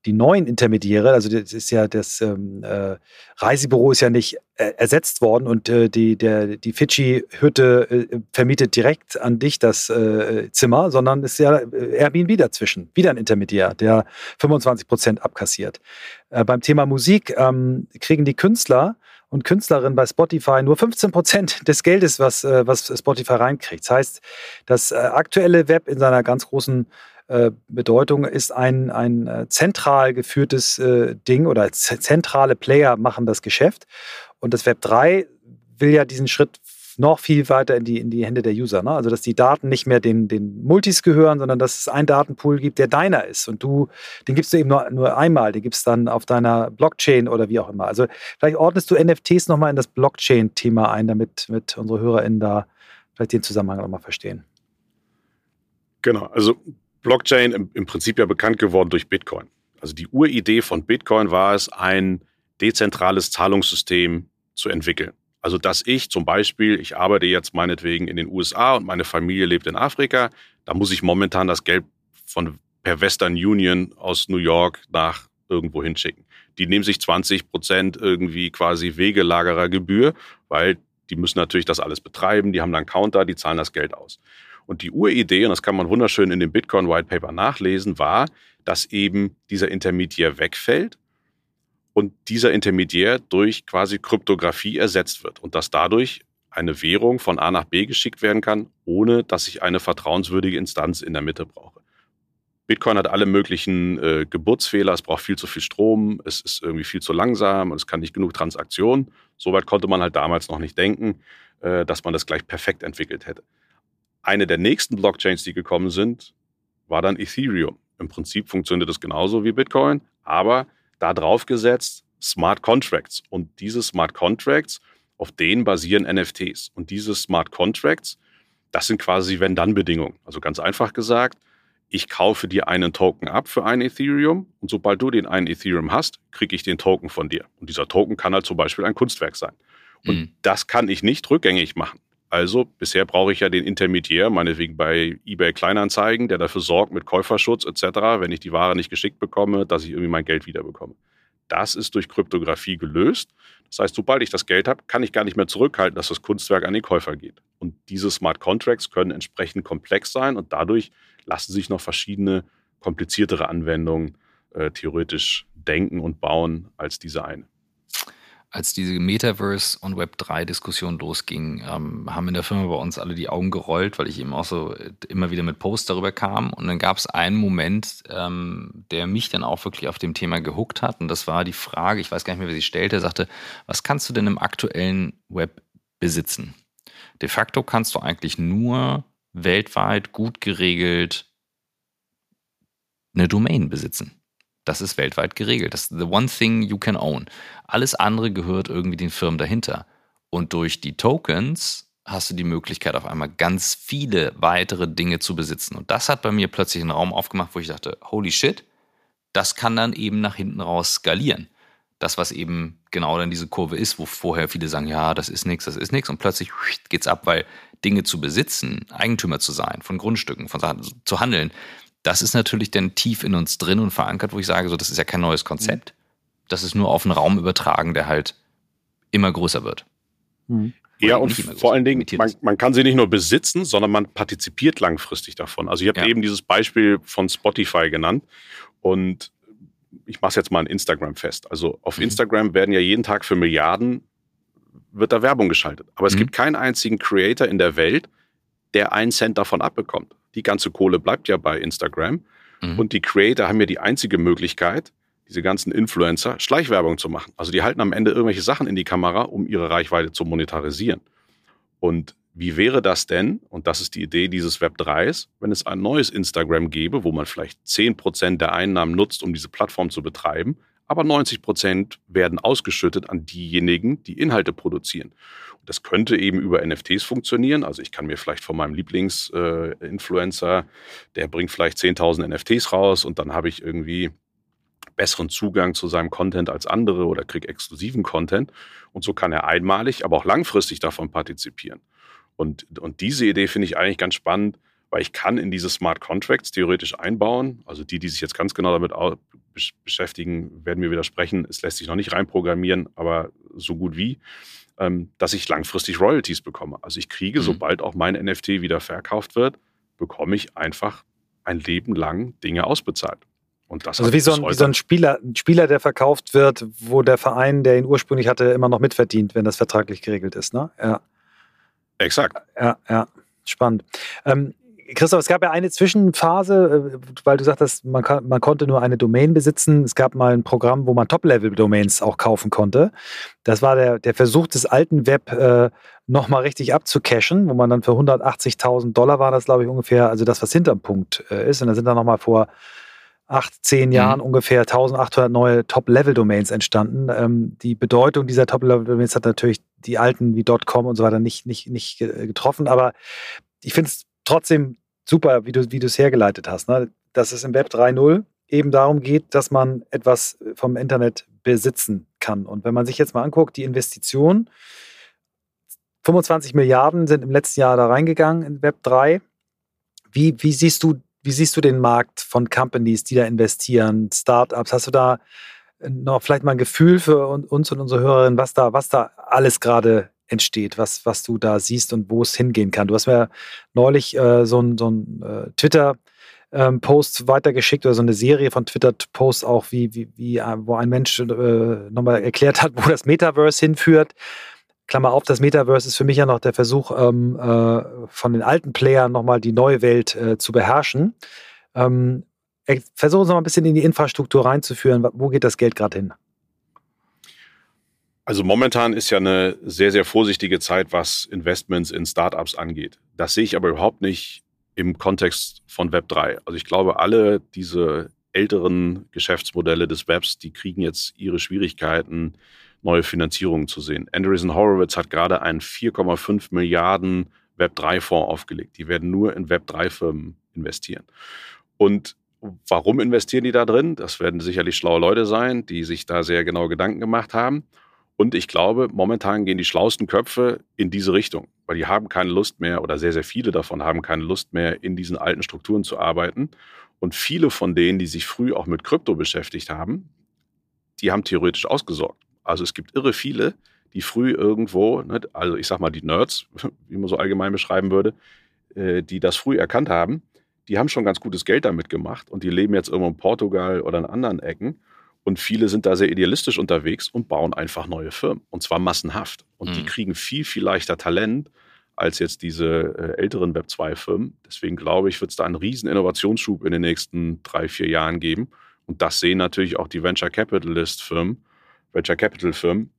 [SPEAKER 2] die neuen Intermediäre, also das ist ja das ähm, äh, Reisebüro ist ja nicht äh, ersetzt worden und äh, die, der, die Fidschi-Hütte äh, vermietet direkt an dich das äh, Zimmer, sondern ist ja äh, Airbnb dazwischen. Wieder ein Intermediär, der 25 Prozent abkassiert. beim Thema Musik ähm, kriegen die Künstler und Künstlerinnen bei Spotify nur 15 Prozent des Geldes, was, was Spotify reinkriegt. Das heißt, das aktuelle Web in seiner ganz großen Bedeutung ist ein, ein äh, zentral geführtes äh, Ding oder zentrale Player machen das Geschäft. Und das Web 3 will ja diesen Schritt noch viel weiter in die, in die Hände der User. Ne? Also, dass die Daten nicht mehr den, den Multis gehören, sondern dass es einen Datenpool gibt, der deiner ist. Und du, den gibst du eben nur, nur einmal, den gibst dann auf deiner Blockchain oder wie auch immer. Also, vielleicht ordnest du NFTs nochmal in das Blockchain-Thema ein, damit mit unsere HörerInnen da vielleicht den Zusammenhang nochmal verstehen.
[SPEAKER 3] Genau, also Blockchain im, im Prinzip ja bekannt geworden durch Bitcoin. Also die Uridee von Bitcoin war es, ein dezentrales Zahlungssystem zu entwickeln. Also dass ich zum Beispiel, ich arbeite jetzt meinetwegen in den USA und meine Familie lebt in Afrika, da muss ich momentan das Geld von per Western Union aus New York nach irgendwo hinschicken. Die nehmen sich 20 Prozent irgendwie quasi Wegelagerergebühr, weil die müssen natürlich das alles betreiben, die haben dann Counter, die zahlen das Geld aus. Und die Uridee, und das kann man wunderschön in dem Bitcoin White Paper nachlesen, war, dass eben dieser Intermediär wegfällt und dieser Intermediär durch quasi Kryptographie ersetzt wird und dass dadurch eine Währung von A nach B geschickt werden kann, ohne dass ich eine vertrauenswürdige Instanz in der Mitte brauche. Bitcoin hat alle möglichen äh, Geburtsfehler, es braucht viel zu viel Strom, es ist irgendwie viel zu langsam und es kann nicht genug Transaktionen. Soweit konnte man halt damals noch nicht denken, äh, dass man das gleich perfekt entwickelt hätte. Eine der nächsten Blockchains, die gekommen sind, war dann Ethereum. Im Prinzip funktioniert das genauso wie Bitcoin, aber da drauf gesetzt Smart Contracts. Und diese Smart Contracts, auf denen basieren NFTs. Und diese Smart Contracts, das sind quasi Wenn-Dann-Bedingungen. Also ganz einfach gesagt, ich kaufe dir einen Token ab für ein Ethereum und sobald du den einen Ethereum hast, kriege ich den Token von dir. Und dieser Token kann halt zum Beispiel ein Kunstwerk sein. Und mhm. das kann ich nicht rückgängig machen. Also bisher brauche ich ja den Intermediär, meinetwegen bei eBay Kleinanzeigen, der dafür sorgt mit Käuferschutz etc., wenn ich die Ware nicht geschickt bekomme, dass ich irgendwie mein Geld wiederbekomme. Das ist durch Kryptographie gelöst. Das heißt, sobald ich das Geld habe, kann ich gar nicht mehr zurückhalten, dass das Kunstwerk an den Käufer geht. Und diese Smart Contracts können entsprechend komplex sein und dadurch lassen sich noch verschiedene kompliziertere Anwendungen äh, theoretisch denken und bauen als diese eine
[SPEAKER 1] als diese Metaverse- und Web3-Diskussion losging, ähm, haben in der Firma bei uns alle die Augen gerollt, weil ich eben auch so äh, immer wieder mit Posts darüber kam. Und dann gab es einen Moment, ähm, der mich dann auch wirklich auf dem Thema gehuckt hat. Und das war die Frage, ich weiß gar nicht mehr, wer sie stellte, er sagte, was kannst du denn im aktuellen Web besitzen? De facto kannst du eigentlich nur weltweit gut geregelt eine Domain besitzen. Das ist weltweit geregelt. Das ist the one thing you can own. Alles andere gehört irgendwie den Firmen dahinter. Und durch die Tokens hast du die Möglichkeit, auf einmal ganz viele weitere Dinge zu besitzen. Und das hat bei mir plötzlich einen Raum aufgemacht, wo ich dachte, holy shit, das kann dann eben nach hinten raus skalieren. Das, was eben genau dann diese Kurve ist, wo vorher viele sagen, ja, das ist nichts, das ist nichts und plötzlich geht's ab, weil Dinge zu besitzen, Eigentümer zu sein, von Grundstücken, von Sachen zu handeln, das ist natürlich dann tief in uns drin und verankert, wo ich sage, so, das ist ja kein neues Konzept. Das ist nur auf einen Raum übertragen, der halt immer größer wird.
[SPEAKER 3] Mhm. Ja, und vor allen Dingen, man, man, kann sie nicht nur besitzen, sondern man partizipiert langfristig davon. Also ich habe ja. eben dieses Beispiel von Spotify genannt und ich mache es jetzt mal an Instagram fest. Also auf mhm. Instagram werden ja jeden Tag für Milliarden wird da Werbung geschaltet. Aber es mhm. gibt keinen einzigen Creator in der Welt, der einen Cent davon abbekommt. Die ganze Kohle bleibt ja bei Instagram. Mhm. Und die Creator haben ja die einzige Möglichkeit, diese ganzen Influencer, Schleichwerbung zu machen. Also die halten am Ende irgendwelche Sachen in die Kamera, um ihre Reichweite zu monetarisieren. Und wie wäre das denn, und das ist die Idee dieses Web 3s, wenn es ein neues Instagram gäbe, wo man vielleicht 10% der Einnahmen nutzt, um diese Plattform zu betreiben, aber 90% werden ausgeschüttet an diejenigen, die Inhalte produzieren. Das könnte eben über NFTs funktionieren. Also ich kann mir vielleicht von meinem Lieblingsinfluencer, äh, der bringt vielleicht 10.000 NFTs raus und dann habe ich irgendwie besseren Zugang zu seinem Content als andere oder kriege exklusiven Content. Und so kann er einmalig, aber auch langfristig davon partizipieren. Und, und diese Idee finde ich eigentlich ganz spannend, weil ich kann in diese Smart Contracts theoretisch einbauen. Also die, die sich jetzt ganz genau damit beschäftigen, werden mir widersprechen. Es lässt sich noch nicht reinprogrammieren, aber so gut wie, ähm, dass ich langfristig Royalties bekomme. Also ich kriege, mhm. sobald auch mein NFT wieder verkauft wird, bekomme ich einfach ein Leben lang Dinge ausbezahlt.
[SPEAKER 2] Und das also wie so, ein, wie so ein Spieler, ein Spieler, der verkauft wird, wo der Verein, der ihn ursprünglich hatte, immer noch mitverdient, wenn das vertraglich geregelt ist, ne? Ja.
[SPEAKER 3] Exakt.
[SPEAKER 2] Ja, ja. Spannend. Ähm, Christoph, es gab ja eine Zwischenphase, äh, weil du sagtest, man, kann, man konnte nur eine Domain besitzen. Es gab mal ein Programm, wo man Top-Level-Domains auch kaufen konnte. Das war der, der Versuch des alten Web äh, nochmal richtig abzucashen, wo man dann für 180.000 Dollar war das, glaube ich, ungefähr, also das, was hinterm Punkt äh, ist. Und da sind dann nochmal vor acht, zehn Jahren mhm. ungefähr 1800 neue Top-Level-Domains entstanden. Ähm, die Bedeutung dieser Top-Level-Domains hat natürlich die alten wie .com und so weiter nicht, nicht, nicht getroffen, aber ich finde es trotzdem super, wie du, wie es hergeleitet hast, ne? dass es im Web 3.0 eben darum geht, dass man etwas vom Internet besitzen kann. Und wenn man sich jetzt mal anguckt, die Investitionen, 25 Milliarden sind im letzten Jahr da reingegangen in Web 3. Wie, wie siehst du wie siehst du den Markt von Companies, die da investieren, Startups? Hast du da noch vielleicht mal ein Gefühl für uns und unsere Hörerinnen, was da, was da alles gerade entsteht, was, was du da siehst und wo es hingehen kann? Du hast mir neulich äh, so ein, so ein äh, Twitter- ähm, Post weitergeschickt oder so eine Serie von Twitter-Posts auch, wie, wie, wie, äh, wo ein Mensch äh, nochmal erklärt hat, wo das Metaverse hinführt. Klammer auf, das Metaverse ist für mich ja noch der Versuch, ähm, äh, von den alten Playern nochmal die neue Welt äh, zu beherrschen. Ähm, versuchen Sie mal ein bisschen in die Infrastruktur reinzuführen. Wo geht das Geld gerade hin?
[SPEAKER 3] Also momentan ist ja eine sehr, sehr vorsichtige Zeit, was Investments in Startups angeht. Das sehe ich aber überhaupt nicht im Kontext von Web 3. Also ich glaube, alle diese älteren Geschäftsmodelle des Webs, die kriegen jetzt ihre Schwierigkeiten, neue Finanzierungen zu sehen. Andreessen Horowitz hat gerade einen 4,5 Milliarden Web3-Fonds aufgelegt. Die werden nur in Web3-Firmen investieren. Und warum investieren die da drin? Das werden sicherlich schlaue Leute sein, die sich da sehr genau Gedanken gemacht haben. Und ich glaube, momentan gehen die schlauesten Köpfe in diese Richtung, weil die haben keine Lust mehr oder sehr, sehr viele davon haben keine Lust mehr, in diesen alten Strukturen zu arbeiten. Und viele von denen, die sich früh auch mit Krypto beschäftigt haben, die haben theoretisch ausgesorgt. Also es gibt irre viele, die früh irgendwo, ne, also ich sag mal die Nerds, wie man so allgemein beschreiben würde, äh, die das früh erkannt haben, die haben schon ganz gutes Geld damit gemacht und die leben jetzt irgendwo in Portugal oder in anderen Ecken. Und viele sind da sehr idealistisch unterwegs und bauen einfach neue Firmen. Und zwar massenhaft. Und mhm. die kriegen viel, viel leichter Talent als jetzt diese äh, älteren Web2-Firmen. Deswegen glaube ich, wird es da einen riesen Innovationsschub in den nächsten drei, vier Jahren geben. Und das sehen natürlich auch die Venture Capitalist-Firmen Venture Capital Firmen.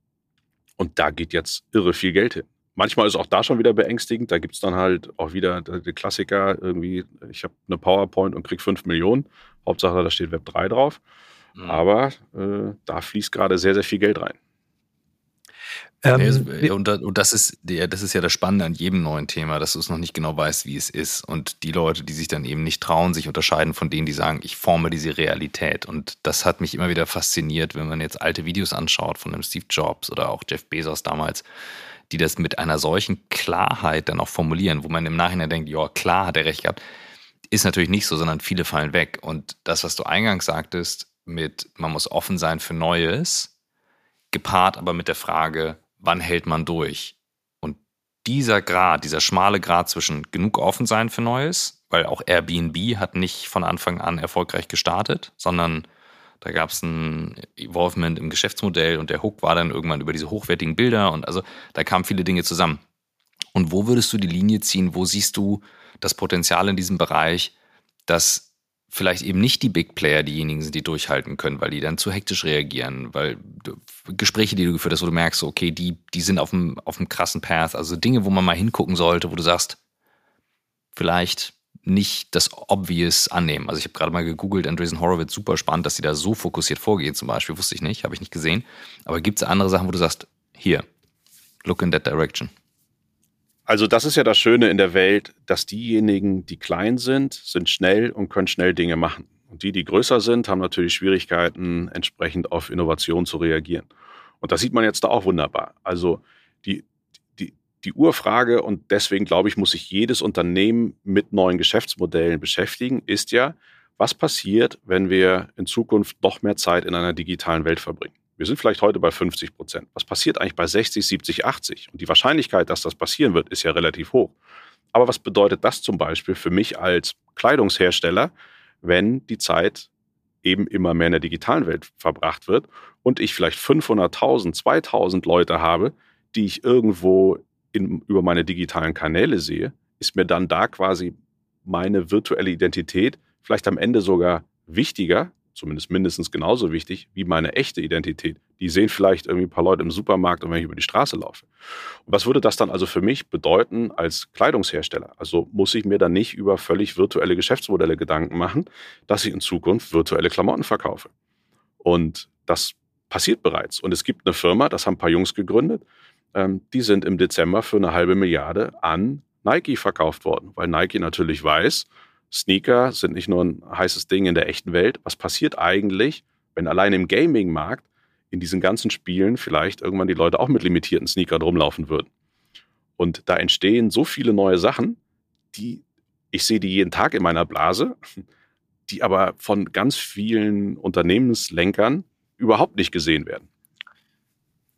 [SPEAKER 3] Und da geht jetzt irre viel Geld hin. Manchmal ist auch da schon wieder beängstigend. Da gibt es dann halt auch wieder die Klassiker, irgendwie, ich habe eine PowerPoint und kriege 5 Millionen. Hauptsache, da steht Web 3 drauf. Mhm. Aber äh, da fließt gerade sehr, sehr viel Geld rein.
[SPEAKER 1] Ähm, und, das ist, das ist ja das Spannende an jedem neuen Thema, dass du es noch nicht genau weißt, wie es ist. Und die Leute, die sich dann eben nicht trauen, sich unterscheiden von denen, die sagen, ich forme diese Realität. Und das hat mich immer wieder fasziniert, wenn man jetzt alte Videos anschaut von einem Steve Jobs oder auch Jeff Bezos damals, die das mit einer solchen Klarheit dann auch formulieren, wo man im Nachhinein denkt, ja, klar hat er recht gehabt. Ist natürlich nicht so, sondern viele fallen weg. Und das, was du eingangs sagtest, mit man muss offen sein für Neues, gepaart aber mit der Frage, wann hält man durch? Und dieser Grad, dieser schmale Grad zwischen genug offen sein für Neues, weil auch Airbnb hat nicht von Anfang an erfolgreich gestartet, sondern da gab es ein Evolvement im Geschäftsmodell und der Hook war dann irgendwann über diese hochwertigen Bilder und also da kamen viele Dinge zusammen. Und wo würdest du die Linie ziehen? Wo siehst du das Potenzial in diesem Bereich, dass vielleicht eben nicht die Big Player diejenigen sind, die durchhalten können, weil die dann zu hektisch reagieren, weil Gespräche, die du geführt hast, wo du merkst, okay, die, die sind auf dem, auf dem krassen Path, also Dinge, wo man mal hingucken sollte, wo du sagst, vielleicht nicht das Obvious annehmen. Also ich habe gerade mal gegoogelt, Andreessen Horowitz, super spannend, dass sie da so fokussiert vorgehen zum Beispiel, wusste ich nicht, habe ich nicht gesehen. Aber gibt es andere Sachen, wo du sagst, hier, look in that direction?
[SPEAKER 3] Also das ist ja das Schöne in der Welt, dass diejenigen, die klein sind, sind schnell und können schnell Dinge machen. Und die, die größer sind, haben natürlich Schwierigkeiten, entsprechend auf Innovation zu reagieren. Und das sieht man jetzt da auch wunderbar. Also die, die, die Urfrage, und deswegen glaube ich, muss sich jedes Unternehmen mit neuen Geschäftsmodellen beschäftigen, ist ja, was passiert, wenn wir in Zukunft noch mehr Zeit in einer digitalen Welt verbringen? Wir sind vielleicht heute bei 50 Prozent. Was passiert eigentlich bei 60, 70, 80? Und die Wahrscheinlichkeit, dass das passieren wird, ist ja relativ hoch. Aber was bedeutet das zum Beispiel für mich als Kleidungshersteller, wenn die Zeit eben immer mehr in der digitalen Welt verbracht wird und ich vielleicht 500.000, 2.000 Leute habe, die ich irgendwo in, über meine digitalen Kanäle sehe, ist mir dann da quasi meine virtuelle Identität vielleicht am Ende sogar wichtiger zumindest mindestens genauso wichtig wie meine echte Identität. Die sehen vielleicht irgendwie ein paar Leute im Supermarkt und wenn ich über die Straße laufe. Und was würde das dann also für mich bedeuten als Kleidungshersteller? Also muss ich mir dann nicht über völlig virtuelle Geschäftsmodelle Gedanken machen, dass ich in Zukunft virtuelle Klamotten verkaufe. Und das passiert bereits. Und es gibt eine Firma, das haben ein paar Jungs gegründet, ähm, die sind im Dezember für eine halbe Milliarde an Nike verkauft worden, weil Nike natürlich weiß, Sneaker sind nicht nur ein heißes Ding in der echten Welt. Was passiert eigentlich, wenn allein im Gaming-Markt in diesen ganzen Spielen vielleicht irgendwann die Leute auch mit limitierten Sneakern rumlaufen würden? Und da entstehen so viele neue Sachen, die ich sehe die jeden Tag in meiner Blase, die aber von ganz vielen Unternehmenslenkern überhaupt nicht gesehen werden.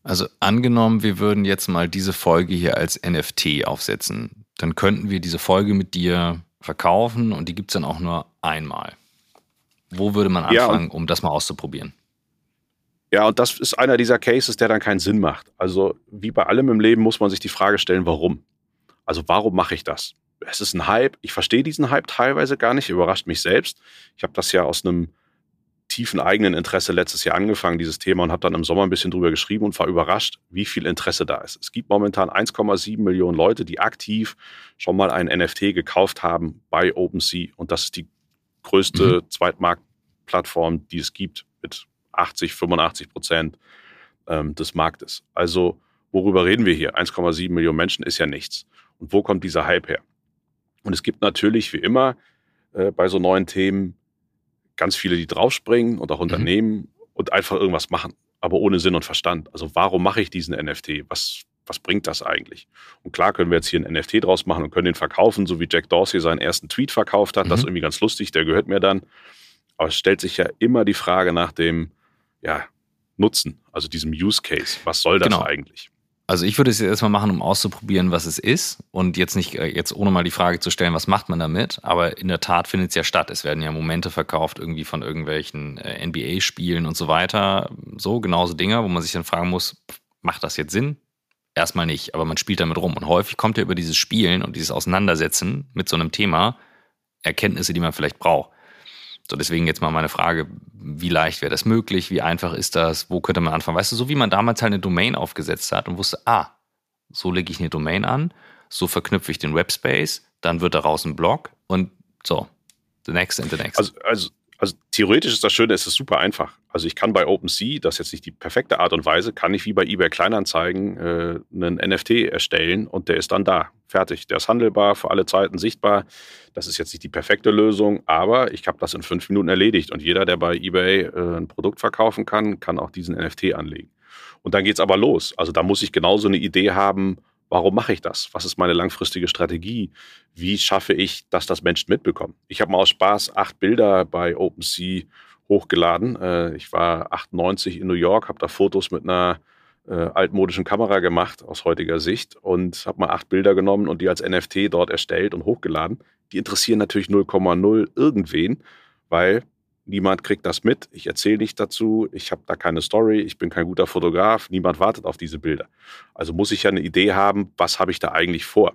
[SPEAKER 1] Also angenommen, wir würden jetzt mal diese Folge hier als NFT aufsetzen, dann könnten wir diese Folge mit dir verkaufen und die gibt es dann auch nur einmal. Wo würde man anfangen, ja, um das mal auszuprobieren?
[SPEAKER 3] Ja, und das ist einer dieser Cases, der dann keinen Sinn macht. Also wie bei allem im Leben muss man sich die Frage stellen, warum? Also warum mache ich das? Es ist ein Hype. Ich verstehe diesen Hype teilweise gar nicht, überrascht mich selbst. Ich habe das ja aus einem tiefen eigenen Interesse letztes Jahr angefangen, dieses Thema, und habe dann im Sommer ein bisschen drüber geschrieben und war überrascht, wie viel Interesse da ist. Es gibt momentan 1,7 Millionen Leute, die aktiv schon mal ein NFT gekauft haben bei OpenSea. Und das ist die größte mhm. Zweitmarktplattform, die es gibt, mit 80, 85 Prozent ähm, des Marktes. Also, worüber reden wir hier? 1,7 Millionen Menschen ist ja nichts. Und wo kommt dieser Hype her? Und es gibt natürlich, wie immer, äh, bei so neuen Themen ganz viele, die draufspringen und auch. Unternehmen mhm. und einfach irgendwas machen, aber ohne Sinn und Verstand. Also warum mache ich diesen NFT? Was, was bringt das eigentlich? Und klar können wir jetzt hier einen NFT draus machen und können den verkaufen, so wie Jack Dorsey seinen ersten Tweet verkauft hat. Mhm. Das ist irgendwie ganz lustig, der gehört mir dann. Aber es stellt sich ja immer die Frage nach dem ja, Nutzen, also diesem Use Case. Was soll das genau. eigentlich?
[SPEAKER 1] Also ich würde es jetzt erstmal machen, um auszuprobieren, was es ist und jetzt nicht, äh, jetzt ohne mal die Frage zu stellen, was macht man damit, aber in der Tat findet es ja statt. Es werden ja Momente verkauft irgendwie von irgendwelchen äh, NBA-Spielen und so weiter. So, genauso Dinge, wo man sich dann fragen muss, macht das jetzt Sinn? Erstmal nicht, aber man spielt damit rum. Und häufig kommt ja über dieses Spielen und dieses Auseinandersetzen mit so einem Thema Erkenntnisse, die man vielleicht braucht. So, deswegen jetzt mal meine Frage, wie leicht wäre das möglich? Wie einfach ist das? Wo könnte man anfangen? Weißt du, so wie man damals halt eine Domain aufgesetzt hat und wusste, ah, so lege ich eine Domain an, so verknüpfe ich den Webspace, dann wird daraus ein Blog und so, the next and the next.
[SPEAKER 3] Also, also, Also theoretisch ist das Schöne, es ist super einfach. Also ich kann bei OpenSea, das ist jetzt nicht die perfekte Art und Weise, kann ich wie bei eBay Kleinanzeigen äh, einen NFT erstellen und der ist dann da, fertig. Der ist handelbar, für alle Zeiten sichtbar. Das ist jetzt nicht die perfekte Lösung, aber ich habe das in fünf Minuten erledigt und jeder, der bei eBay äh, ein Produkt verkaufen kann, kann auch diesen NFT anlegen. Und dann geht es aber los. Also da muss ich genauso eine Idee haben, Warum mache ich das? Was ist meine langfristige Strategie? Wie schaffe ich, dass das Menschen mitbekommen? Ich habe mal aus Spaß acht Bilder bei OpenSea hochgeladen. Äh, ich war 98 in New York, habe da Fotos mit einer äh, altmodischen Kamera gemacht aus heutiger Sicht und habe mal acht Bilder genommen und die als NFT dort erstellt und hochgeladen. Die interessieren natürlich 0,0 irgendwen, weil Niemand kriegt das mit. Ich erzähle nicht dazu. Ich habe da keine Story. Ich bin kein guter Fotograf. Niemand wartet auf diese Bilder. Also muss ich ja eine Idee haben, was habe ich da eigentlich vor.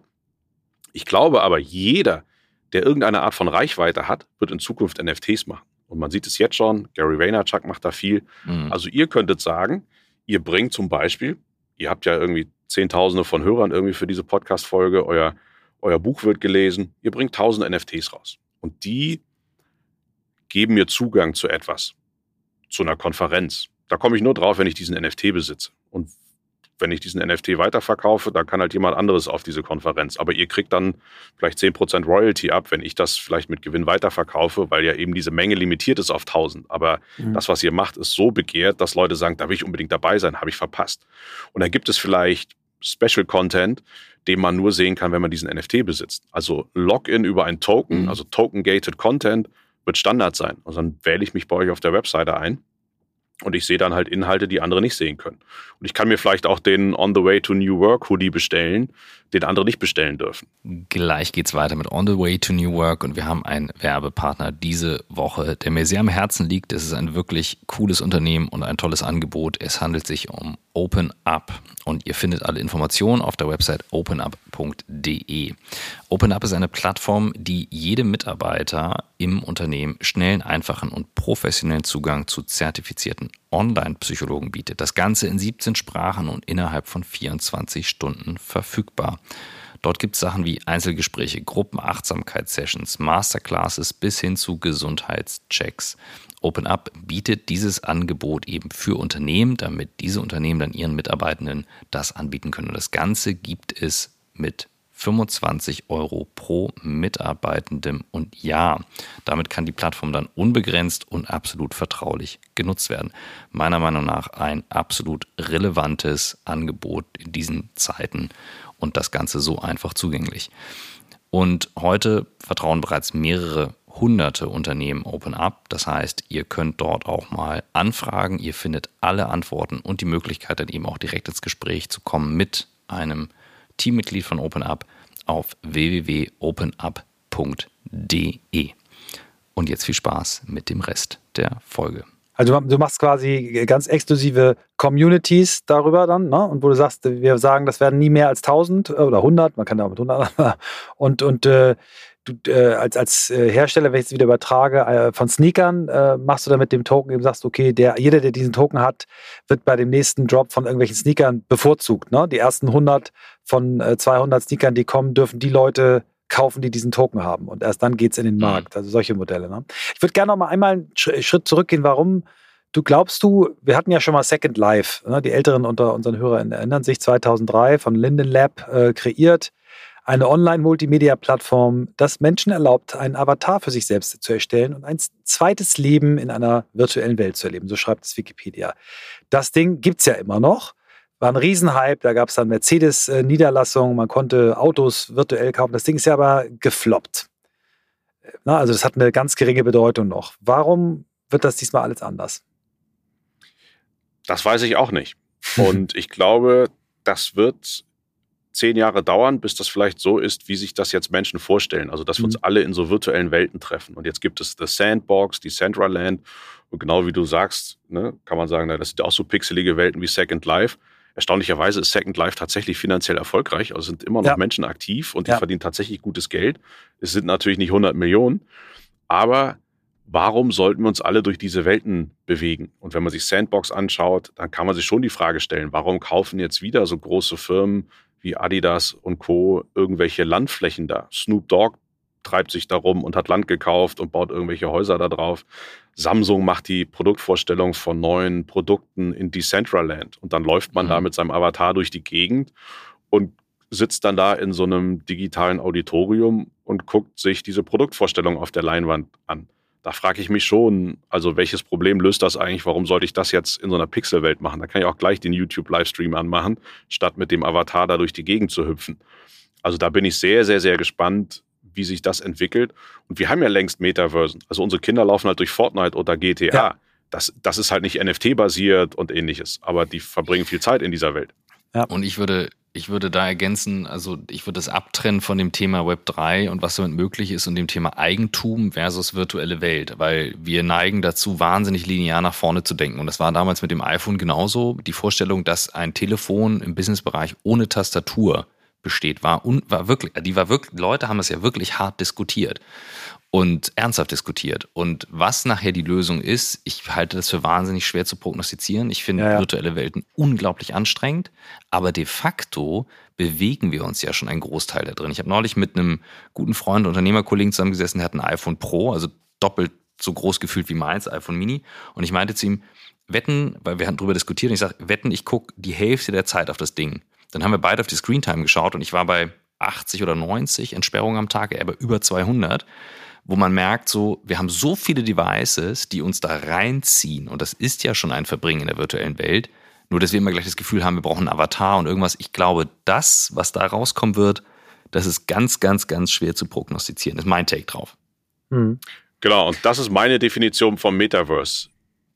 [SPEAKER 3] Ich glaube aber, jeder, der irgendeine Art von Reichweite hat, wird in Zukunft NFTs machen. Und man sieht es jetzt schon. Gary Vaynerchuk macht da viel. Mhm. Also ihr könntet sagen, ihr bringt zum Beispiel, ihr habt ja irgendwie Zehntausende von Hörern irgendwie für diese Podcast-Folge. Euer, euer Buch wird gelesen. Ihr bringt tausende NFTs raus. Und die geben mir Zugang zu etwas, zu einer Konferenz. Da komme ich nur drauf, wenn ich diesen NFT besitze. Und wenn ich diesen NFT weiterverkaufe, dann kann halt jemand anderes auf diese Konferenz. Aber ihr kriegt dann vielleicht 10% Royalty ab, wenn ich das vielleicht mit Gewinn weiterverkaufe, weil ja eben diese Menge limitiert ist auf 1000. Aber mhm. das, was ihr macht, ist so begehrt, dass Leute sagen, da will ich unbedingt dabei sein, habe ich verpasst. Und dann gibt es vielleicht Special Content, den man nur sehen kann, wenn man diesen NFT besitzt. Also Login über ein Token, mhm. also Token-Gated Content, wird Standard sein. Und dann wähle ich mich bei euch auf der Webseite ein und ich sehe dann halt Inhalte, die andere nicht sehen können. Und ich kann mir vielleicht auch den On the Way to New Work Hoodie bestellen, den andere nicht bestellen dürfen.
[SPEAKER 1] Gleich geht's weiter mit On the Way to New Work und wir haben einen Werbepartner diese Woche, der mir sehr am Herzen liegt. Es ist ein wirklich cooles Unternehmen und ein tolles Angebot. Es handelt sich um OpenUp und ihr findet alle Informationen auf der Website openup.de. OpenUp ist eine Plattform, die jedem Mitarbeiter im Unternehmen schnellen, einfachen und professionellen Zugang zu zertifizierten Online-Psychologen bietet. Das Ganze in 17 Sprachen und innerhalb von 24 Stunden verfügbar. Dort gibt es Sachen wie Einzelgespräche, Gruppenachtsamkeitssessions, Masterclasses bis hin zu Gesundheitschecks. OpenUp bietet dieses Angebot eben für Unternehmen, damit diese Unternehmen dann ihren Mitarbeitenden das anbieten können. Und das Ganze gibt es mit 25 Euro pro Mitarbeitendem und Jahr. Damit kann die Plattform dann unbegrenzt und absolut vertraulich genutzt werden. Meiner Meinung nach ein absolut relevantes Angebot in diesen Zeiten und das Ganze so einfach zugänglich. Und heute vertrauen bereits mehrere hunderte Unternehmen Open Up. Das heißt, ihr könnt dort auch mal anfragen. Ihr findet alle Antworten und die Möglichkeit, dann eben auch direkt ins Gespräch zu kommen mit einem Teammitglied von OpenUp auf www.openup.de. Und jetzt viel Spaß mit dem Rest der Folge.
[SPEAKER 2] Also du machst quasi ganz exklusive Communities darüber dann, ne? Und wo du sagst, wir sagen, das werden nie mehr als 1000 oder 100, man kann da auch mit 100 und und äh, du äh, als, als äh, Hersteller, wenn ich es wieder übertrage, äh, von Sneakern, äh, machst du da mit dem Token eben sagst, okay, der, jeder, der diesen Token hat, wird bei dem nächsten Drop von irgendwelchen Sneakern bevorzugt. Ne? Die ersten 100 von 200 äh, Sneakern, die kommen, dürfen die Leute kaufen, die diesen Token haben. Und erst dann geht es in den mhm. Markt. Also solche Modelle. Ne? Ich würde gerne noch mal einmal einen Schritt zurückgehen. Warum du glaubst du, wir hatten ja schon mal Second Life. Ne? Die Älteren unter unseren Hörern erinnern sich, 2003 von Linden Lab äh, kreiert eine Online-Multimedia-Plattform, das Menschen erlaubt, einen Avatar für sich selbst zu erstellen und ein zweites Leben in einer virtuellen Welt zu erleben. So schreibt es Wikipedia. Das Ding gibt es ja immer noch. War ein Riesenhype, da gab es dann Mercedes-Niederlassungen, man konnte Autos virtuell kaufen. Das Ding ist ja aber gefloppt. Na, also das hat eine ganz geringe Bedeutung noch. Warum wird das diesmal alles anders?
[SPEAKER 3] Das weiß ich auch nicht. Und ich glaube, das wird zehn Jahre dauern, bis das vielleicht so ist, wie sich das jetzt Menschen vorstellen. Also, dass wir uns mhm. alle in so virtuellen Welten treffen. Und jetzt gibt es The Sandbox, die Centraland. Und genau wie du sagst, ne, kann man sagen, das sind auch so pixelige Welten wie Second Life. Erstaunlicherweise ist Second Life tatsächlich finanziell erfolgreich. Also sind immer noch ja. Menschen aktiv und die ja. verdienen tatsächlich gutes Geld. Es sind natürlich nicht 100 Millionen, aber warum sollten wir uns alle durch diese Welten bewegen? Und wenn man sich Sandbox anschaut, dann kann man sich schon die Frage stellen, warum kaufen jetzt wieder so große Firmen wie Adidas und Co. irgendwelche Landflächen da. Snoop Dogg treibt sich darum und hat Land gekauft und baut irgendwelche Häuser da drauf. Samsung macht die Produktvorstellung von neuen Produkten in Decentraland und dann läuft man mhm. da mit seinem Avatar durch die Gegend und sitzt dann da in so einem digitalen Auditorium und guckt sich diese Produktvorstellung auf der Leinwand an. Da frage ich mich schon, also welches Problem löst das eigentlich? Warum sollte ich das jetzt in so einer Pixelwelt machen? Da kann ich auch gleich den YouTube-Livestream anmachen, statt mit dem Avatar da durch die Gegend zu hüpfen. Also da bin ich sehr, sehr, sehr gespannt, wie sich das entwickelt. Und wir haben ja längst Metaversen. Also unsere Kinder laufen halt durch Fortnite oder GTA. Ja. Das, das ist halt nicht NFT-basiert und ähnliches, aber die verbringen viel Zeit in dieser Welt.
[SPEAKER 1] Ja. Und ich würde, ich würde da ergänzen, also ich würde es abtrennen von dem Thema Web 3 und was damit möglich ist und dem Thema Eigentum versus virtuelle Welt, weil wir neigen dazu, wahnsinnig linear nach vorne zu denken. Und das war damals mit dem iPhone genauso. Die Vorstellung, dass ein Telefon im Businessbereich ohne Tastatur besteht, war, un, war wirklich, die war wirklich, Leute haben es ja wirklich hart diskutiert und ernsthaft diskutiert. Und was nachher die Lösung ist, ich halte das für wahnsinnig schwer zu prognostizieren. Ich finde ja, ja. virtuelle Welten unglaublich anstrengend, aber de facto bewegen wir uns ja schon einen Großteil da drin. Ich habe neulich mit einem guten Freund, Unternehmerkollegen zusammengesessen, der hat ein iPhone Pro, also doppelt so groß gefühlt wie meins, iPhone Mini. Und ich meinte zu ihm, wetten, weil wir hatten darüber diskutiert, und ich sage, wetten, ich gucke die Hälfte der Zeit auf das Ding. Dann haben wir beide auf die Screentime geschaut und ich war bei 80 oder 90 Entsperrungen am Tag, er bei über 200, wo man merkt, so, wir haben so viele Devices, die uns da reinziehen und das ist ja schon ein Verbringen in der virtuellen Welt, nur dass wir immer gleich das Gefühl haben, wir brauchen einen Avatar und irgendwas. Ich glaube, das, was da rauskommen wird, das ist ganz, ganz, ganz schwer zu prognostizieren. Das ist mein Take drauf.
[SPEAKER 3] Mhm. Genau, und das ist meine Definition vom Metaverse.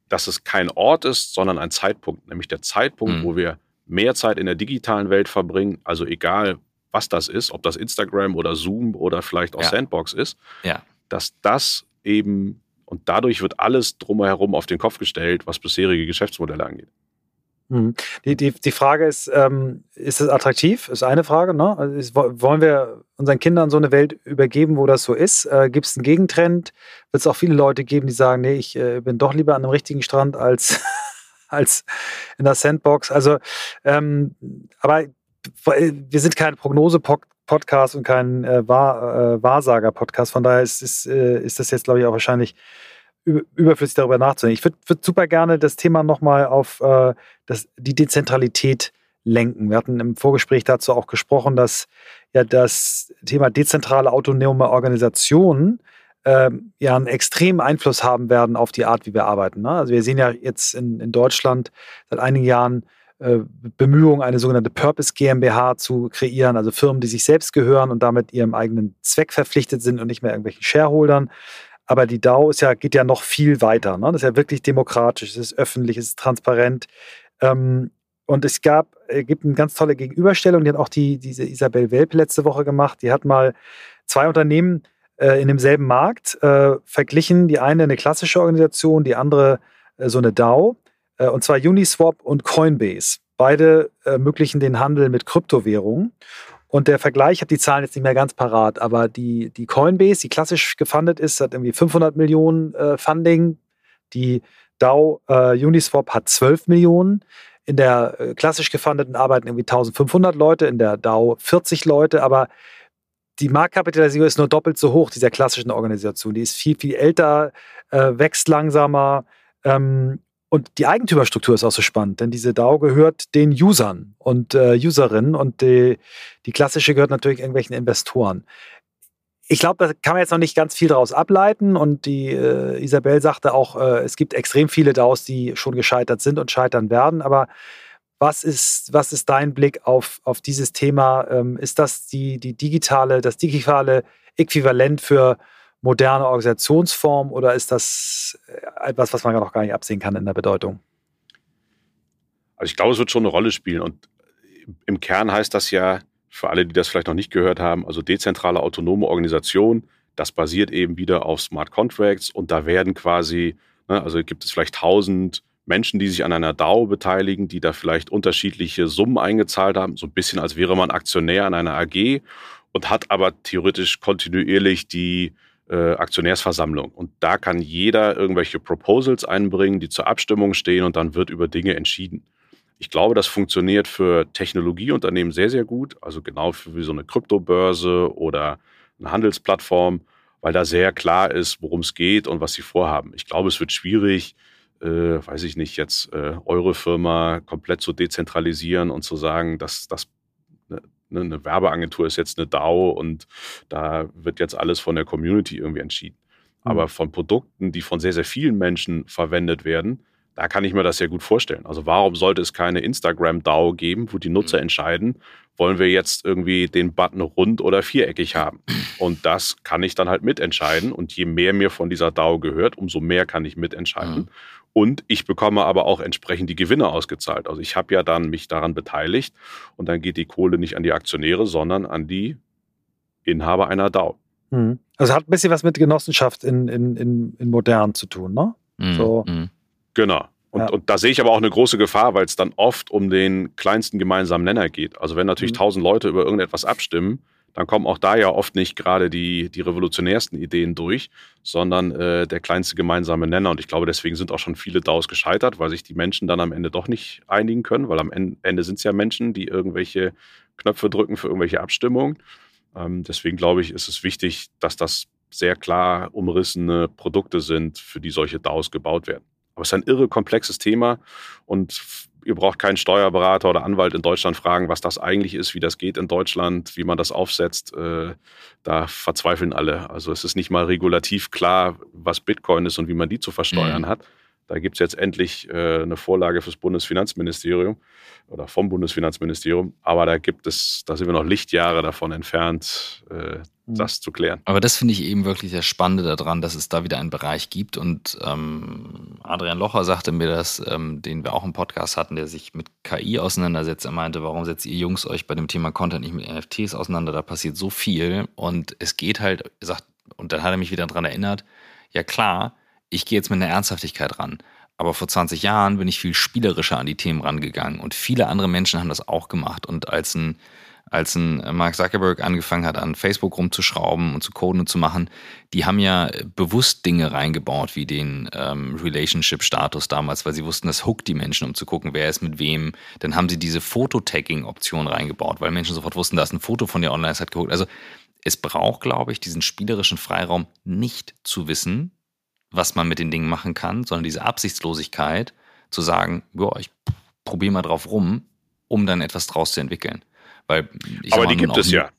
[SPEAKER 3] Dass es kein Ort ist, sondern ein Zeitpunkt, nämlich der Zeitpunkt, mhm. wo wir mehr Zeit in der digitalen Welt verbringen, also egal was das ist, ob das Instagram oder Zoom oder vielleicht auch ja. Sandbox ist, ja. dass das eben und dadurch wird alles drumherum auf den Kopf gestellt, was bisherige Geschäftsmodelle angeht.
[SPEAKER 2] Mhm. Die, die, die Frage ist, ähm, ist es attraktiv? Ist eine Frage. Ne? Also ist, wollen wir unseren Kindern so eine Welt übergeben, wo das so ist? Äh, Gibt es einen Gegentrend? Wird es auch viele Leute geben, die sagen, nee, ich äh, bin doch lieber an einem richtigen Strand als als in der Sandbox. Also, ähm, aber wir sind kein Prognose-Podcast und kein äh, Wahr, äh, Wahrsager-Podcast. Von daher ist, ist, äh, ist das jetzt, glaube ich, auch wahrscheinlich überflüssig darüber nachzudenken. Ich würde würd super gerne das Thema nochmal auf äh, das, die Dezentralität lenken. Wir hatten im Vorgespräch dazu auch gesprochen, dass ja das Thema dezentrale autonome Organisationen ähm, ja einen extremen Einfluss haben werden auf die Art, wie wir arbeiten. Ne? Also wir sehen ja jetzt in, in Deutschland seit einigen Jahren äh, Bemühungen, eine sogenannte Purpose GmbH zu kreieren, also Firmen, die sich selbst gehören und damit ihrem eigenen Zweck verpflichtet sind und nicht mehr irgendwelchen Shareholdern. Aber die DAO ist ja, geht ja noch viel weiter. Ne? Das ist ja wirklich demokratisch, es ist öffentlich, es ist transparent. Ähm, und es gab, es gibt eine ganz tolle Gegenüberstellung, die hat auch die, diese Isabel Welp letzte Woche gemacht. Die hat mal zwei Unternehmen äh, in demselben Markt äh, verglichen. Die eine eine klassische Organisation, die andere äh, so eine DAO. Äh, und zwar Uniswap und Coinbase. Beide ermöglichen den Handel mit Kryptowährungen. Und der Vergleich, ich habe die Zahlen jetzt nicht mehr ganz parat, aber die, die Coinbase, die klassisch gefundet ist, hat irgendwie 500 Millionen äh, Funding. Die DAO äh, Uniswap hat 12 Millionen. In der äh, klassisch gefundeten arbeiten irgendwie 1500 Leute, in der DAO 40 Leute, aber die Marktkapitalisierung ist nur doppelt so hoch dieser klassischen Organisation. Die ist viel, viel älter, äh, wächst langsamer. Ähm, und die Eigentümerstruktur ist auch so spannend, denn diese DAO gehört den Usern und äh, Userinnen und die, die klassische gehört natürlich irgendwelchen Investoren. Ich glaube, da kann man jetzt noch nicht ganz viel daraus ableiten und die äh, Isabel sagte auch, äh, es gibt extrem viele DAOs, die schon gescheitert sind und scheitern werden, aber was ist, was ist dein Blick auf, auf dieses Thema? Ähm, ist das die, die digitale, das digitale Äquivalent für moderne Organisationsform oder ist das äh, etwas, was man noch gar nicht absehen kann in der Bedeutung?
[SPEAKER 3] Also ich glaube, es wird schon eine Rolle spielen und im Kern heißt das ja, für alle, die das vielleicht noch nicht gehört haben, also dezentrale autonome Organisation, das basiert eben wieder auf Smart Contracts und da werden quasi, ne, also gibt es vielleicht tausend Menschen, die sich an einer DAO beteiligen, die da vielleicht unterschiedliche Summen eingezahlt haben, so ein bisschen als wäre man Aktionär an einer AG und hat aber theoretisch kontinuierlich die äh, Aktionärsversammlung. Und da kann jeder irgendwelche Proposals einbringen, die zur Abstimmung stehen und dann wird über Dinge entschieden. Ich glaube, das funktioniert für Technologieunternehmen sehr, sehr gut. Also genau wie so eine Kryptobörse oder eine Handelsplattform, weil da sehr klar ist, worum es geht und was sie vorhaben. Ich glaube, es wird schwierig, äh, weiß ich nicht, jetzt äh, eure Firma komplett zu dezentralisieren und zu sagen, dass das ne, ne, eine Werbeagentur ist jetzt eine DAO und da wird jetzt alles von der Community irgendwie entschieden. Mhm. Aber von Produkten, die von sehr, sehr vielen Menschen verwendet werden, da kann ich mir das sehr gut vorstellen. Also warum sollte es keine Instagram-DAO geben, wo die Nutzer mhm. entscheiden, wollen wir jetzt irgendwie den Button rund oder viereckig haben? Und das kann ich dann halt mitentscheiden. Und je mehr mir von dieser DAO gehört, umso mehr kann ich mitentscheiden. Mhm. Und ich bekomme aber auch entsprechend die Gewinne ausgezahlt. Also ich habe ja dann mich daran beteiligt und dann geht die Kohle nicht an die Aktionäre, sondern an die Inhaber einer DAO.
[SPEAKER 2] Mhm. Also hat ein bisschen was mit Genossenschaft in, in, in, in modern zu tun, ne?
[SPEAKER 3] Mhm. So. Mhm. Genau. Und, ja. und da sehe ich aber auch eine große Gefahr, weil es dann oft um den kleinsten gemeinsamen Nenner geht. Also wenn natürlich mhm. tausend Leute über irgendetwas abstimmen, dann kommen auch da ja oft nicht gerade die, die revolutionärsten Ideen durch, sondern äh, der kleinste gemeinsame Nenner. Und ich glaube, deswegen sind auch schon viele DAOs gescheitert, weil sich die Menschen dann am Ende doch nicht einigen können, weil am Ende sind es ja Menschen, die irgendwelche Knöpfe drücken für irgendwelche Abstimmungen. Ähm, deswegen glaube ich, ist es wichtig, dass das sehr klar umrissene Produkte sind, für die solche DAOs gebaut werden. Aber es ist ein irre komplexes Thema und ihr braucht keinen Steuerberater oder Anwalt in Deutschland fragen, was das eigentlich ist, wie das geht in Deutschland, wie man das aufsetzt. Äh, da verzweifeln alle. Also es ist nicht mal regulativ klar, was Bitcoin ist und wie man die zu versteuern mhm. hat. Da gibt es jetzt endlich äh, eine Vorlage fürs Bundesfinanzministerium oder vom Bundesfinanzministerium. Aber da gibt es, da sind wir noch Lichtjahre davon entfernt, äh. Das zu klären.
[SPEAKER 1] Aber das finde ich eben wirklich das Spannende daran, dass es da wieder einen Bereich gibt. Und ähm, Adrian Locher sagte mir das, ähm, den wir auch im Podcast hatten, der sich mit KI auseinandersetzt. Er meinte, warum setzt ihr Jungs euch bei dem Thema Content nicht mit NFTs auseinander? Da passiert so viel. Und es geht halt, er sagt, und dann hat er mich wieder daran erinnert, ja klar, ich gehe jetzt mit einer Ernsthaftigkeit ran. Aber vor 20 Jahren bin ich viel spielerischer an die Themen rangegangen und viele andere Menschen haben das auch gemacht. Und als ein, als ein Mark Zuckerberg angefangen hat, an Facebook rumzuschrauben und zu coden und zu machen, die haben ja bewusst Dinge reingebaut, wie den ähm, Relationship-Status damals, weil sie wussten, das hookt die Menschen, um zu gucken, wer ist mit wem. Dann haben sie diese Fototagging-Option reingebaut, weil Menschen sofort wussten, da ist ein Foto von dir online, es hat gehuckt. Also es braucht, glaube ich, diesen spielerischen Freiraum nicht zu wissen, was man mit den Dingen machen kann, sondern diese Absichtslosigkeit zu sagen, ja, ich probiere mal drauf rum, um dann etwas draus zu entwickeln. Weil
[SPEAKER 3] Aber die gibt es ja.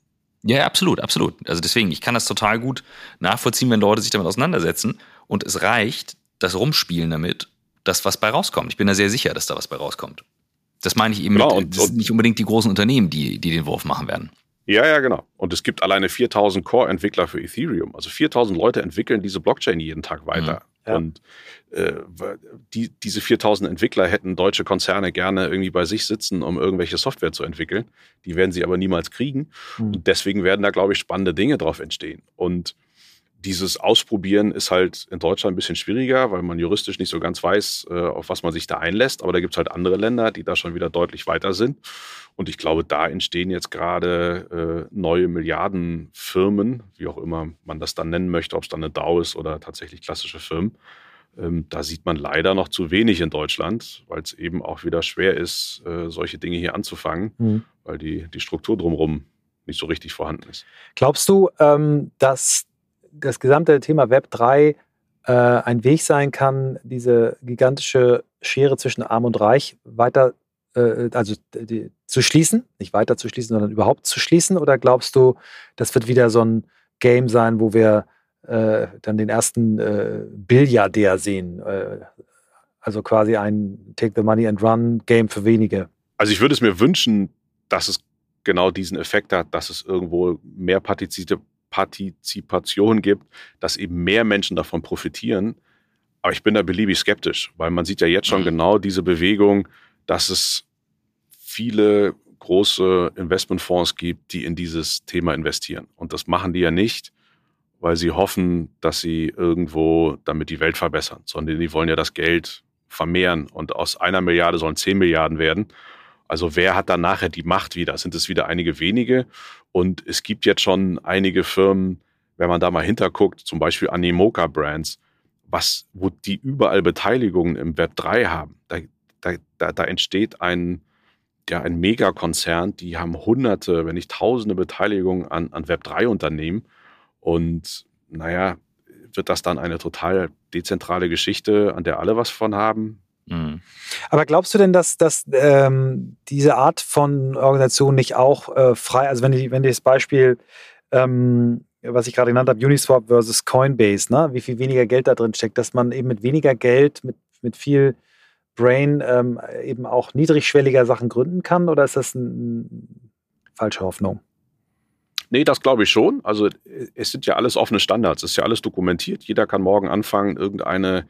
[SPEAKER 1] Ja, absolut, absolut. Also deswegen, ich kann das total gut nachvollziehen, wenn Leute sich damit auseinandersetzen und es reicht, das Rumspielen damit, dass was bei rauskommt. Ich bin da sehr sicher, dass da was bei rauskommt. Das meine ich eben genau, mit, und, das sind nicht unbedingt die großen Unternehmen, die, die den Wurf machen werden.
[SPEAKER 3] Ja, ja, genau. Und es gibt alleine 4000 Core-Entwickler für Ethereum. Also 4000 Leute entwickeln diese Blockchain jeden Tag weiter. Mhm. Ja. Und äh, die, diese 4000 Entwickler hätten deutsche Konzerne gerne irgendwie bei sich sitzen, um irgendwelche Software zu entwickeln. Die werden sie aber niemals kriegen. Mhm. Und deswegen werden da, glaube ich, spannende Dinge drauf entstehen. Und dieses Ausprobieren ist halt in Deutschland ein bisschen schwieriger, weil man juristisch nicht so ganz weiß, äh, auf was man sich da einlässt. Aber da gibt es halt andere Länder, die da schon wieder deutlich weiter sind. Und ich glaube, da entstehen jetzt gerade äh, neue Milliardenfirmen, wie auch immer man das dann nennen möchte, ob es dann eine DAO ist oder tatsächlich klassische Firmen. Ähm, da sieht man leider noch zu wenig in Deutschland, weil es eben auch wieder schwer ist, äh, solche Dinge hier anzufangen, mhm. weil die, die Struktur drumherum nicht so richtig vorhanden ist.
[SPEAKER 2] Glaubst du, ähm, dass das gesamte Thema Web 3 äh, ein Weg sein kann, diese gigantische Schere zwischen Arm und Reich weiter, äh, also die, zu schließen, nicht weiter zu schließen, sondern überhaupt zu schließen? Oder glaubst du, das wird wieder so ein Game sein, wo wir äh, dann den ersten äh, Billiardär sehen? Äh, also quasi ein Take the Money and Run Game für wenige.
[SPEAKER 3] Also ich würde es mir wünschen, dass es genau diesen Effekt hat, dass es irgendwo mehr Partizip Partizipation gibt, dass eben mehr Menschen davon profitieren. Aber ich bin da beliebig skeptisch, weil man sieht ja jetzt schon mhm. genau diese Bewegung, dass es viele große Investmentfonds gibt, die in dieses Thema investieren. Und das machen die ja nicht, weil sie hoffen, dass sie irgendwo damit die Welt verbessern, sondern die wollen ja das Geld vermehren. Und aus einer Milliarde sollen zehn Milliarden werden. Also wer hat dann nachher die Macht wieder? Sind es wieder einige wenige? Und es gibt jetzt schon einige Firmen, wenn man da mal hinterguckt, zum Beispiel Animoca Brands, was, wo die überall Beteiligungen im Web 3 haben. Da, da, da entsteht ein, ja, ein Megakonzern, die haben hunderte, wenn nicht tausende Beteiligungen an, an Web 3 Unternehmen. Und naja, wird das dann eine total dezentrale Geschichte, an der alle was von haben?
[SPEAKER 2] Mhm. Aber glaubst du denn, dass, dass ähm, diese Art von Organisation nicht auch äh, frei, also wenn die, wenn die das Beispiel, ähm, was ich gerade genannt habe, Uniswap versus Coinbase, ne? wie viel weniger Geld da drin steckt, dass man eben mit weniger Geld, mit, mit viel Brain ähm, eben auch niedrigschwelliger Sachen gründen kann? Oder ist das eine ein falsche Hoffnung?
[SPEAKER 3] Nee, das glaube ich schon. Also es sind ja alles offene Standards, es ist ja alles dokumentiert. Jeder kann morgen anfangen, irgendeine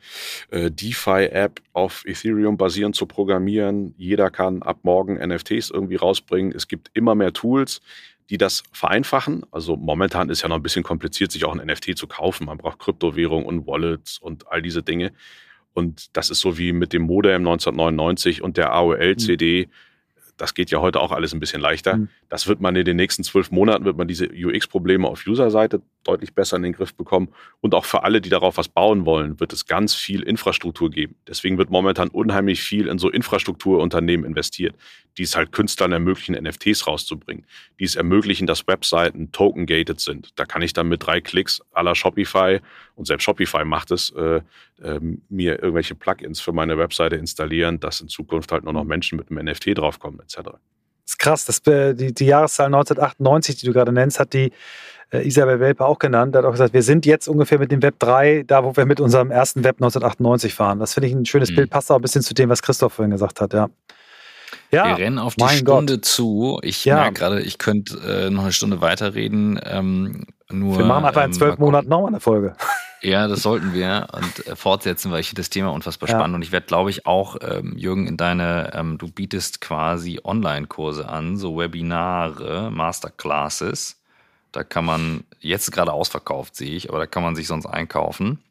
[SPEAKER 3] äh, DeFi-App auf Ethereum basierend zu programmieren. Jeder kann ab morgen NFTs irgendwie rausbringen. Es gibt immer mehr Tools, die das vereinfachen. Also momentan ist ja noch ein bisschen kompliziert, sich auch ein NFT zu kaufen. Man braucht Kryptowährung und Wallets und all diese Dinge. Und das ist so wie mit dem Modem 1999 und der AOL-CD. Mhm das geht ja heute auch alles ein bisschen leichter. Mhm. Das wird man in den nächsten zwölf Monaten, wird man diese UX-Probleme auf User-Seite deutlich besser in den Griff bekommen. Und auch für alle, die darauf was bauen wollen, wird es ganz viel Infrastruktur geben. Deswegen wird momentan unheimlich viel in so Infrastrukturunternehmen investiert, die es halt Künstlern ermöglichen, NFTs rauszubringen, die es ermöglichen, dass Webseiten token-gated sind. Da kann ich dann mit drei Klicks aller Shopify, und selbst Shopify macht es, äh, äh, mir irgendwelche Plugins für meine Webseite installieren, dass in Zukunft halt nur noch Menschen mit einem NFT draufkommen, etc. Das
[SPEAKER 2] ist krass. Das, äh, die, die Jahreszahl 1998, die du gerade nennst, hat die äh, Isabel Welpe auch genannt. Er hat auch gesagt, wir sind jetzt ungefähr mit dem Web 3 da, wo wir mit unserem ersten Web 1998 fahren. Das finde ich ein schönes mhm. Bild, passt auch ein bisschen zu dem, was Christoph vorhin gesagt hat, ja.
[SPEAKER 1] Ja, wir rennen auf die Stunde Gott. zu. Ich ja. merke gerade, ich könnte äh, noch eine Stunde weiterreden. Ähm, nur,
[SPEAKER 2] wir machen einfach in ähm, zwölf Monaten nochmal eine Folge.
[SPEAKER 1] Ja, das sollten wir und äh, fortsetzen, weil ich das Thema unfassbar ja. spannend und ich werde, glaube ich, auch, ähm, Jürgen, in deine, ähm, du bietest quasi Online-Kurse an, so Webinare, Masterclasses. Da kann man, jetzt gerade ausverkauft, sehe ich, aber da kann man sich sonst einkaufen.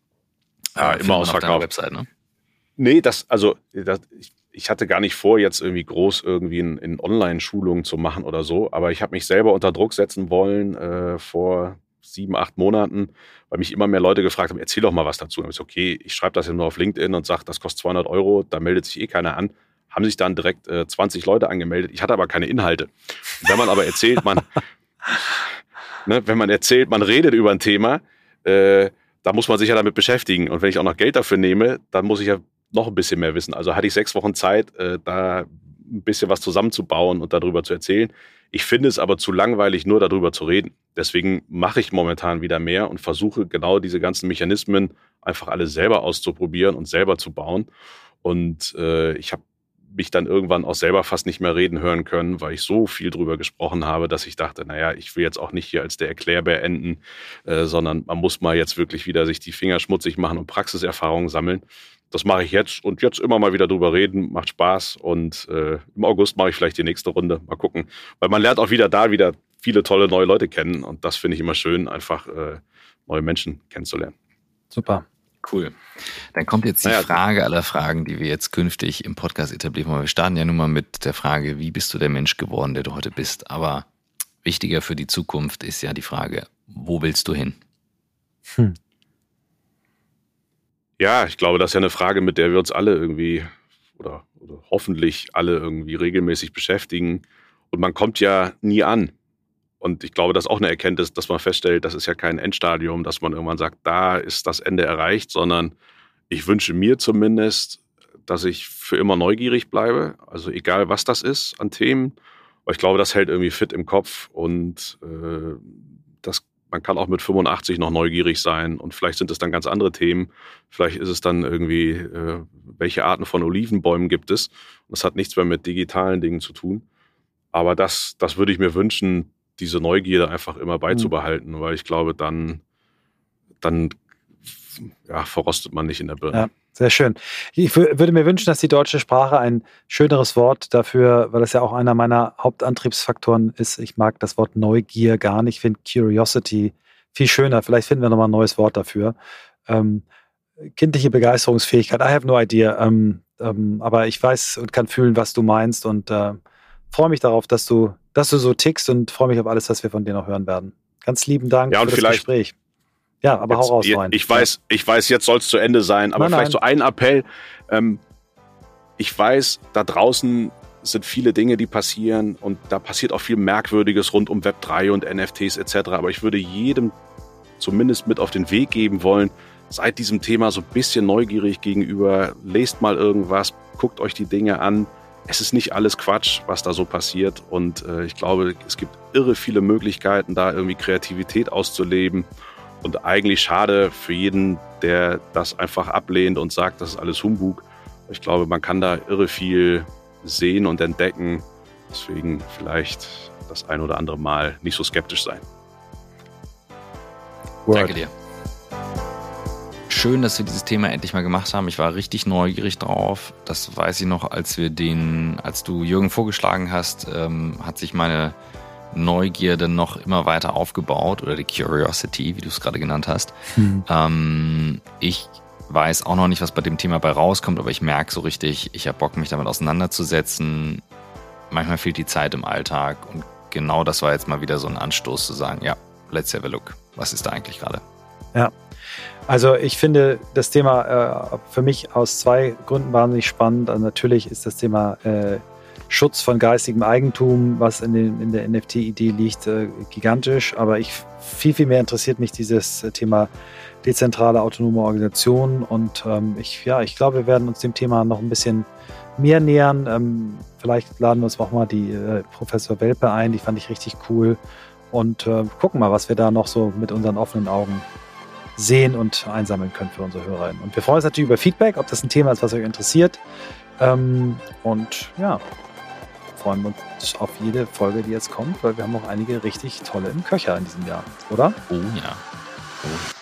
[SPEAKER 3] Ja, äh, immer ausverkauft. Website, ne? Nee, das, also, das, ich, ich, hatte gar nicht vor, jetzt irgendwie groß irgendwie in, in Online-Schulungen zu machen oder so, aber ich habe mich selber unter Druck setzen wollen äh, vor sieben, acht Monaten, weil mich immer mehr Leute gefragt haben, erzähl doch mal was dazu. Und ich so, okay, ich schreibe das ja nur auf LinkedIn und sage, das kostet 200 Euro, da meldet sich eh keiner an. Haben sich dann direkt äh, 20 Leute angemeldet. Ich hatte aber keine Inhalte. Und wenn man aber erzählt, man, ne, wenn man erzählt, man redet über ein Thema, äh, da muss man sich ja damit beschäftigen. Und wenn ich auch noch Geld dafür nehme, dann muss ich ja noch ein bisschen mehr wissen. Also hatte ich sechs Wochen Zeit, äh, da ein bisschen was zusammenzubauen und darüber zu erzählen. Ich finde es aber zu langweilig, nur darüber zu reden. Deswegen mache ich momentan wieder mehr und versuche genau diese ganzen Mechanismen einfach alle selber auszuprobieren und selber zu bauen. Und äh, ich habe mich dann irgendwann auch selber fast nicht mehr reden hören können, weil ich so viel drüber gesprochen habe, dass ich dachte, naja, ich will jetzt auch nicht hier als der Erklärbär enden, äh, sondern man muss mal jetzt wirklich wieder sich die Finger schmutzig machen und Praxiserfahrungen sammeln. Das mache ich jetzt und jetzt immer mal wieder drüber reden, macht Spaß und äh, im August mache ich vielleicht die nächste Runde. Mal gucken, weil man lernt auch wieder da wieder viele tolle neue Leute kennen und das finde ich immer schön, einfach äh, neue Menschen kennenzulernen.
[SPEAKER 2] Super.
[SPEAKER 1] Cool. Dann kommt jetzt die naja, Frage aller Fragen, die wir jetzt künftig im Podcast etablieren wollen. Wir starten ja nun mal mit der Frage, wie bist du der Mensch geworden, der du heute bist? Aber wichtiger für die Zukunft ist ja die Frage, wo willst du hin? Hm.
[SPEAKER 3] Ja, ich glaube, das ist ja eine Frage, mit der wir uns alle irgendwie oder, oder hoffentlich alle irgendwie regelmäßig beschäftigen. Und man kommt ja nie an. Und ich glaube, das ist auch eine Erkenntnis, dass man feststellt, das ist ja kein Endstadium, dass man irgendwann sagt, da ist das Ende erreicht, sondern ich wünsche mir zumindest, dass ich für immer neugierig bleibe. Also egal, was das ist an Themen. Aber ich glaube, das hält irgendwie fit im Kopf und äh, das, man kann auch mit 85 noch neugierig sein und vielleicht sind es dann ganz andere Themen. Vielleicht ist es dann irgendwie, äh, welche Arten von Olivenbäumen gibt es. Das hat nichts mehr mit digitalen Dingen zu tun. Aber das, das würde ich mir wünschen, diese Neugierde einfach immer mhm. beizubehalten, mhm. weil ich glaube, dann, dann ja, verrostet man nicht in der Birne. Ja,
[SPEAKER 2] sehr schön. Ich würde mir wünschen, dass die deutsche Sprache ein schöneres Wort dafür, weil das ja auch einer meiner Hauptantriebsfaktoren ist. Ich mag das Wort Neugier gar nicht. Ich finde Curiosity viel schöner. Vielleicht finden wir nochmal ein neues Wort dafür. Ähm, kindliche Begeisterungsfähigkeit. I have no idea. Ähm, ähm, aber ich weiß und kann fühlen, was du meinst und äh, freue mich darauf, dass du dass du so tickst und freue mich auf alles, was wir von dir noch hören werden. Ganz lieben Dank
[SPEAKER 3] ja, für das Gespräch. Ja, aber jetzt, hau raus, Freund. Ich weiß, ich weiß, jetzt soll es zu Ende sein, aber nein, vielleicht nein. so ein Appell. Ähm, ich weiß, da draußen sind viele Dinge, die passieren und da passiert auch viel Merkwürdiges rund um Web3 und NFTs etc. Aber ich würde jedem zumindest mit auf den Weg geben wollen. Seid diesem Thema so ein bisschen neugierig gegenüber, lest mal irgendwas, guckt euch die Dinge an. Es ist nicht alles Quatsch, was da so passiert. Und äh, ich glaube, es gibt irre viele Möglichkeiten, da irgendwie Kreativität auszuleben. Und eigentlich schade für jeden, der das einfach ablehnt und sagt, das ist alles Humbug. Ich glaube, man kann da irre viel sehen und entdecken. Deswegen vielleicht das ein oder andere Mal nicht so skeptisch sein.
[SPEAKER 1] Word. Danke dir. Schön, dass wir dieses Thema endlich mal gemacht haben. Ich war richtig neugierig drauf. Das weiß ich noch, als wir den, als du Jürgen vorgeschlagen hast, ähm, hat sich meine Neugierde noch immer weiter aufgebaut oder die Curiosity, wie du es gerade genannt hast. Hm. Ähm, ich weiß auch noch nicht, was bei dem Thema bei rauskommt, aber ich merke so richtig, ich habe Bock, mich damit auseinanderzusetzen. Manchmal fehlt die Zeit im Alltag und genau das war jetzt mal wieder so ein Anstoß zu sagen, ja, let's have a look. Was ist da eigentlich gerade?
[SPEAKER 2] Ja. Also ich finde das Thema äh, für mich aus zwei Gründen wahnsinnig spannend. Also natürlich ist das Thema äh, Schutz von geistigem Eigentum, was in, den, in der NFT-Idee liegt, äh, gigantisch. Aber ich viel, viel mehr interessiert mich dieses Thema dezentrale autonome Organisation. Und ähm, ich, ja, ich glaube, wir werden uns dem Thema noch ein bisschen mehr nähern. Ähm, vielleicht laden wir uns auch mal die äh, Professor Welpe ein, die fand ich richtig cool. Und äh, gucken mal, was wir da noch so mit unseren offenen Augen sehen und einsammeln können für unsere Hörerinnen. Und wir freuen uns natürlich über Feedback, ob das ein Thema ist, was euch interessiert. Ähm, und ja, freuen uns auf jede Folge, die jetzt kommt, weil wir haben noch einige richtig tolle im Köcher in diesem Jahr, oder?
[SPEAKER 1] Oh ja. Oh.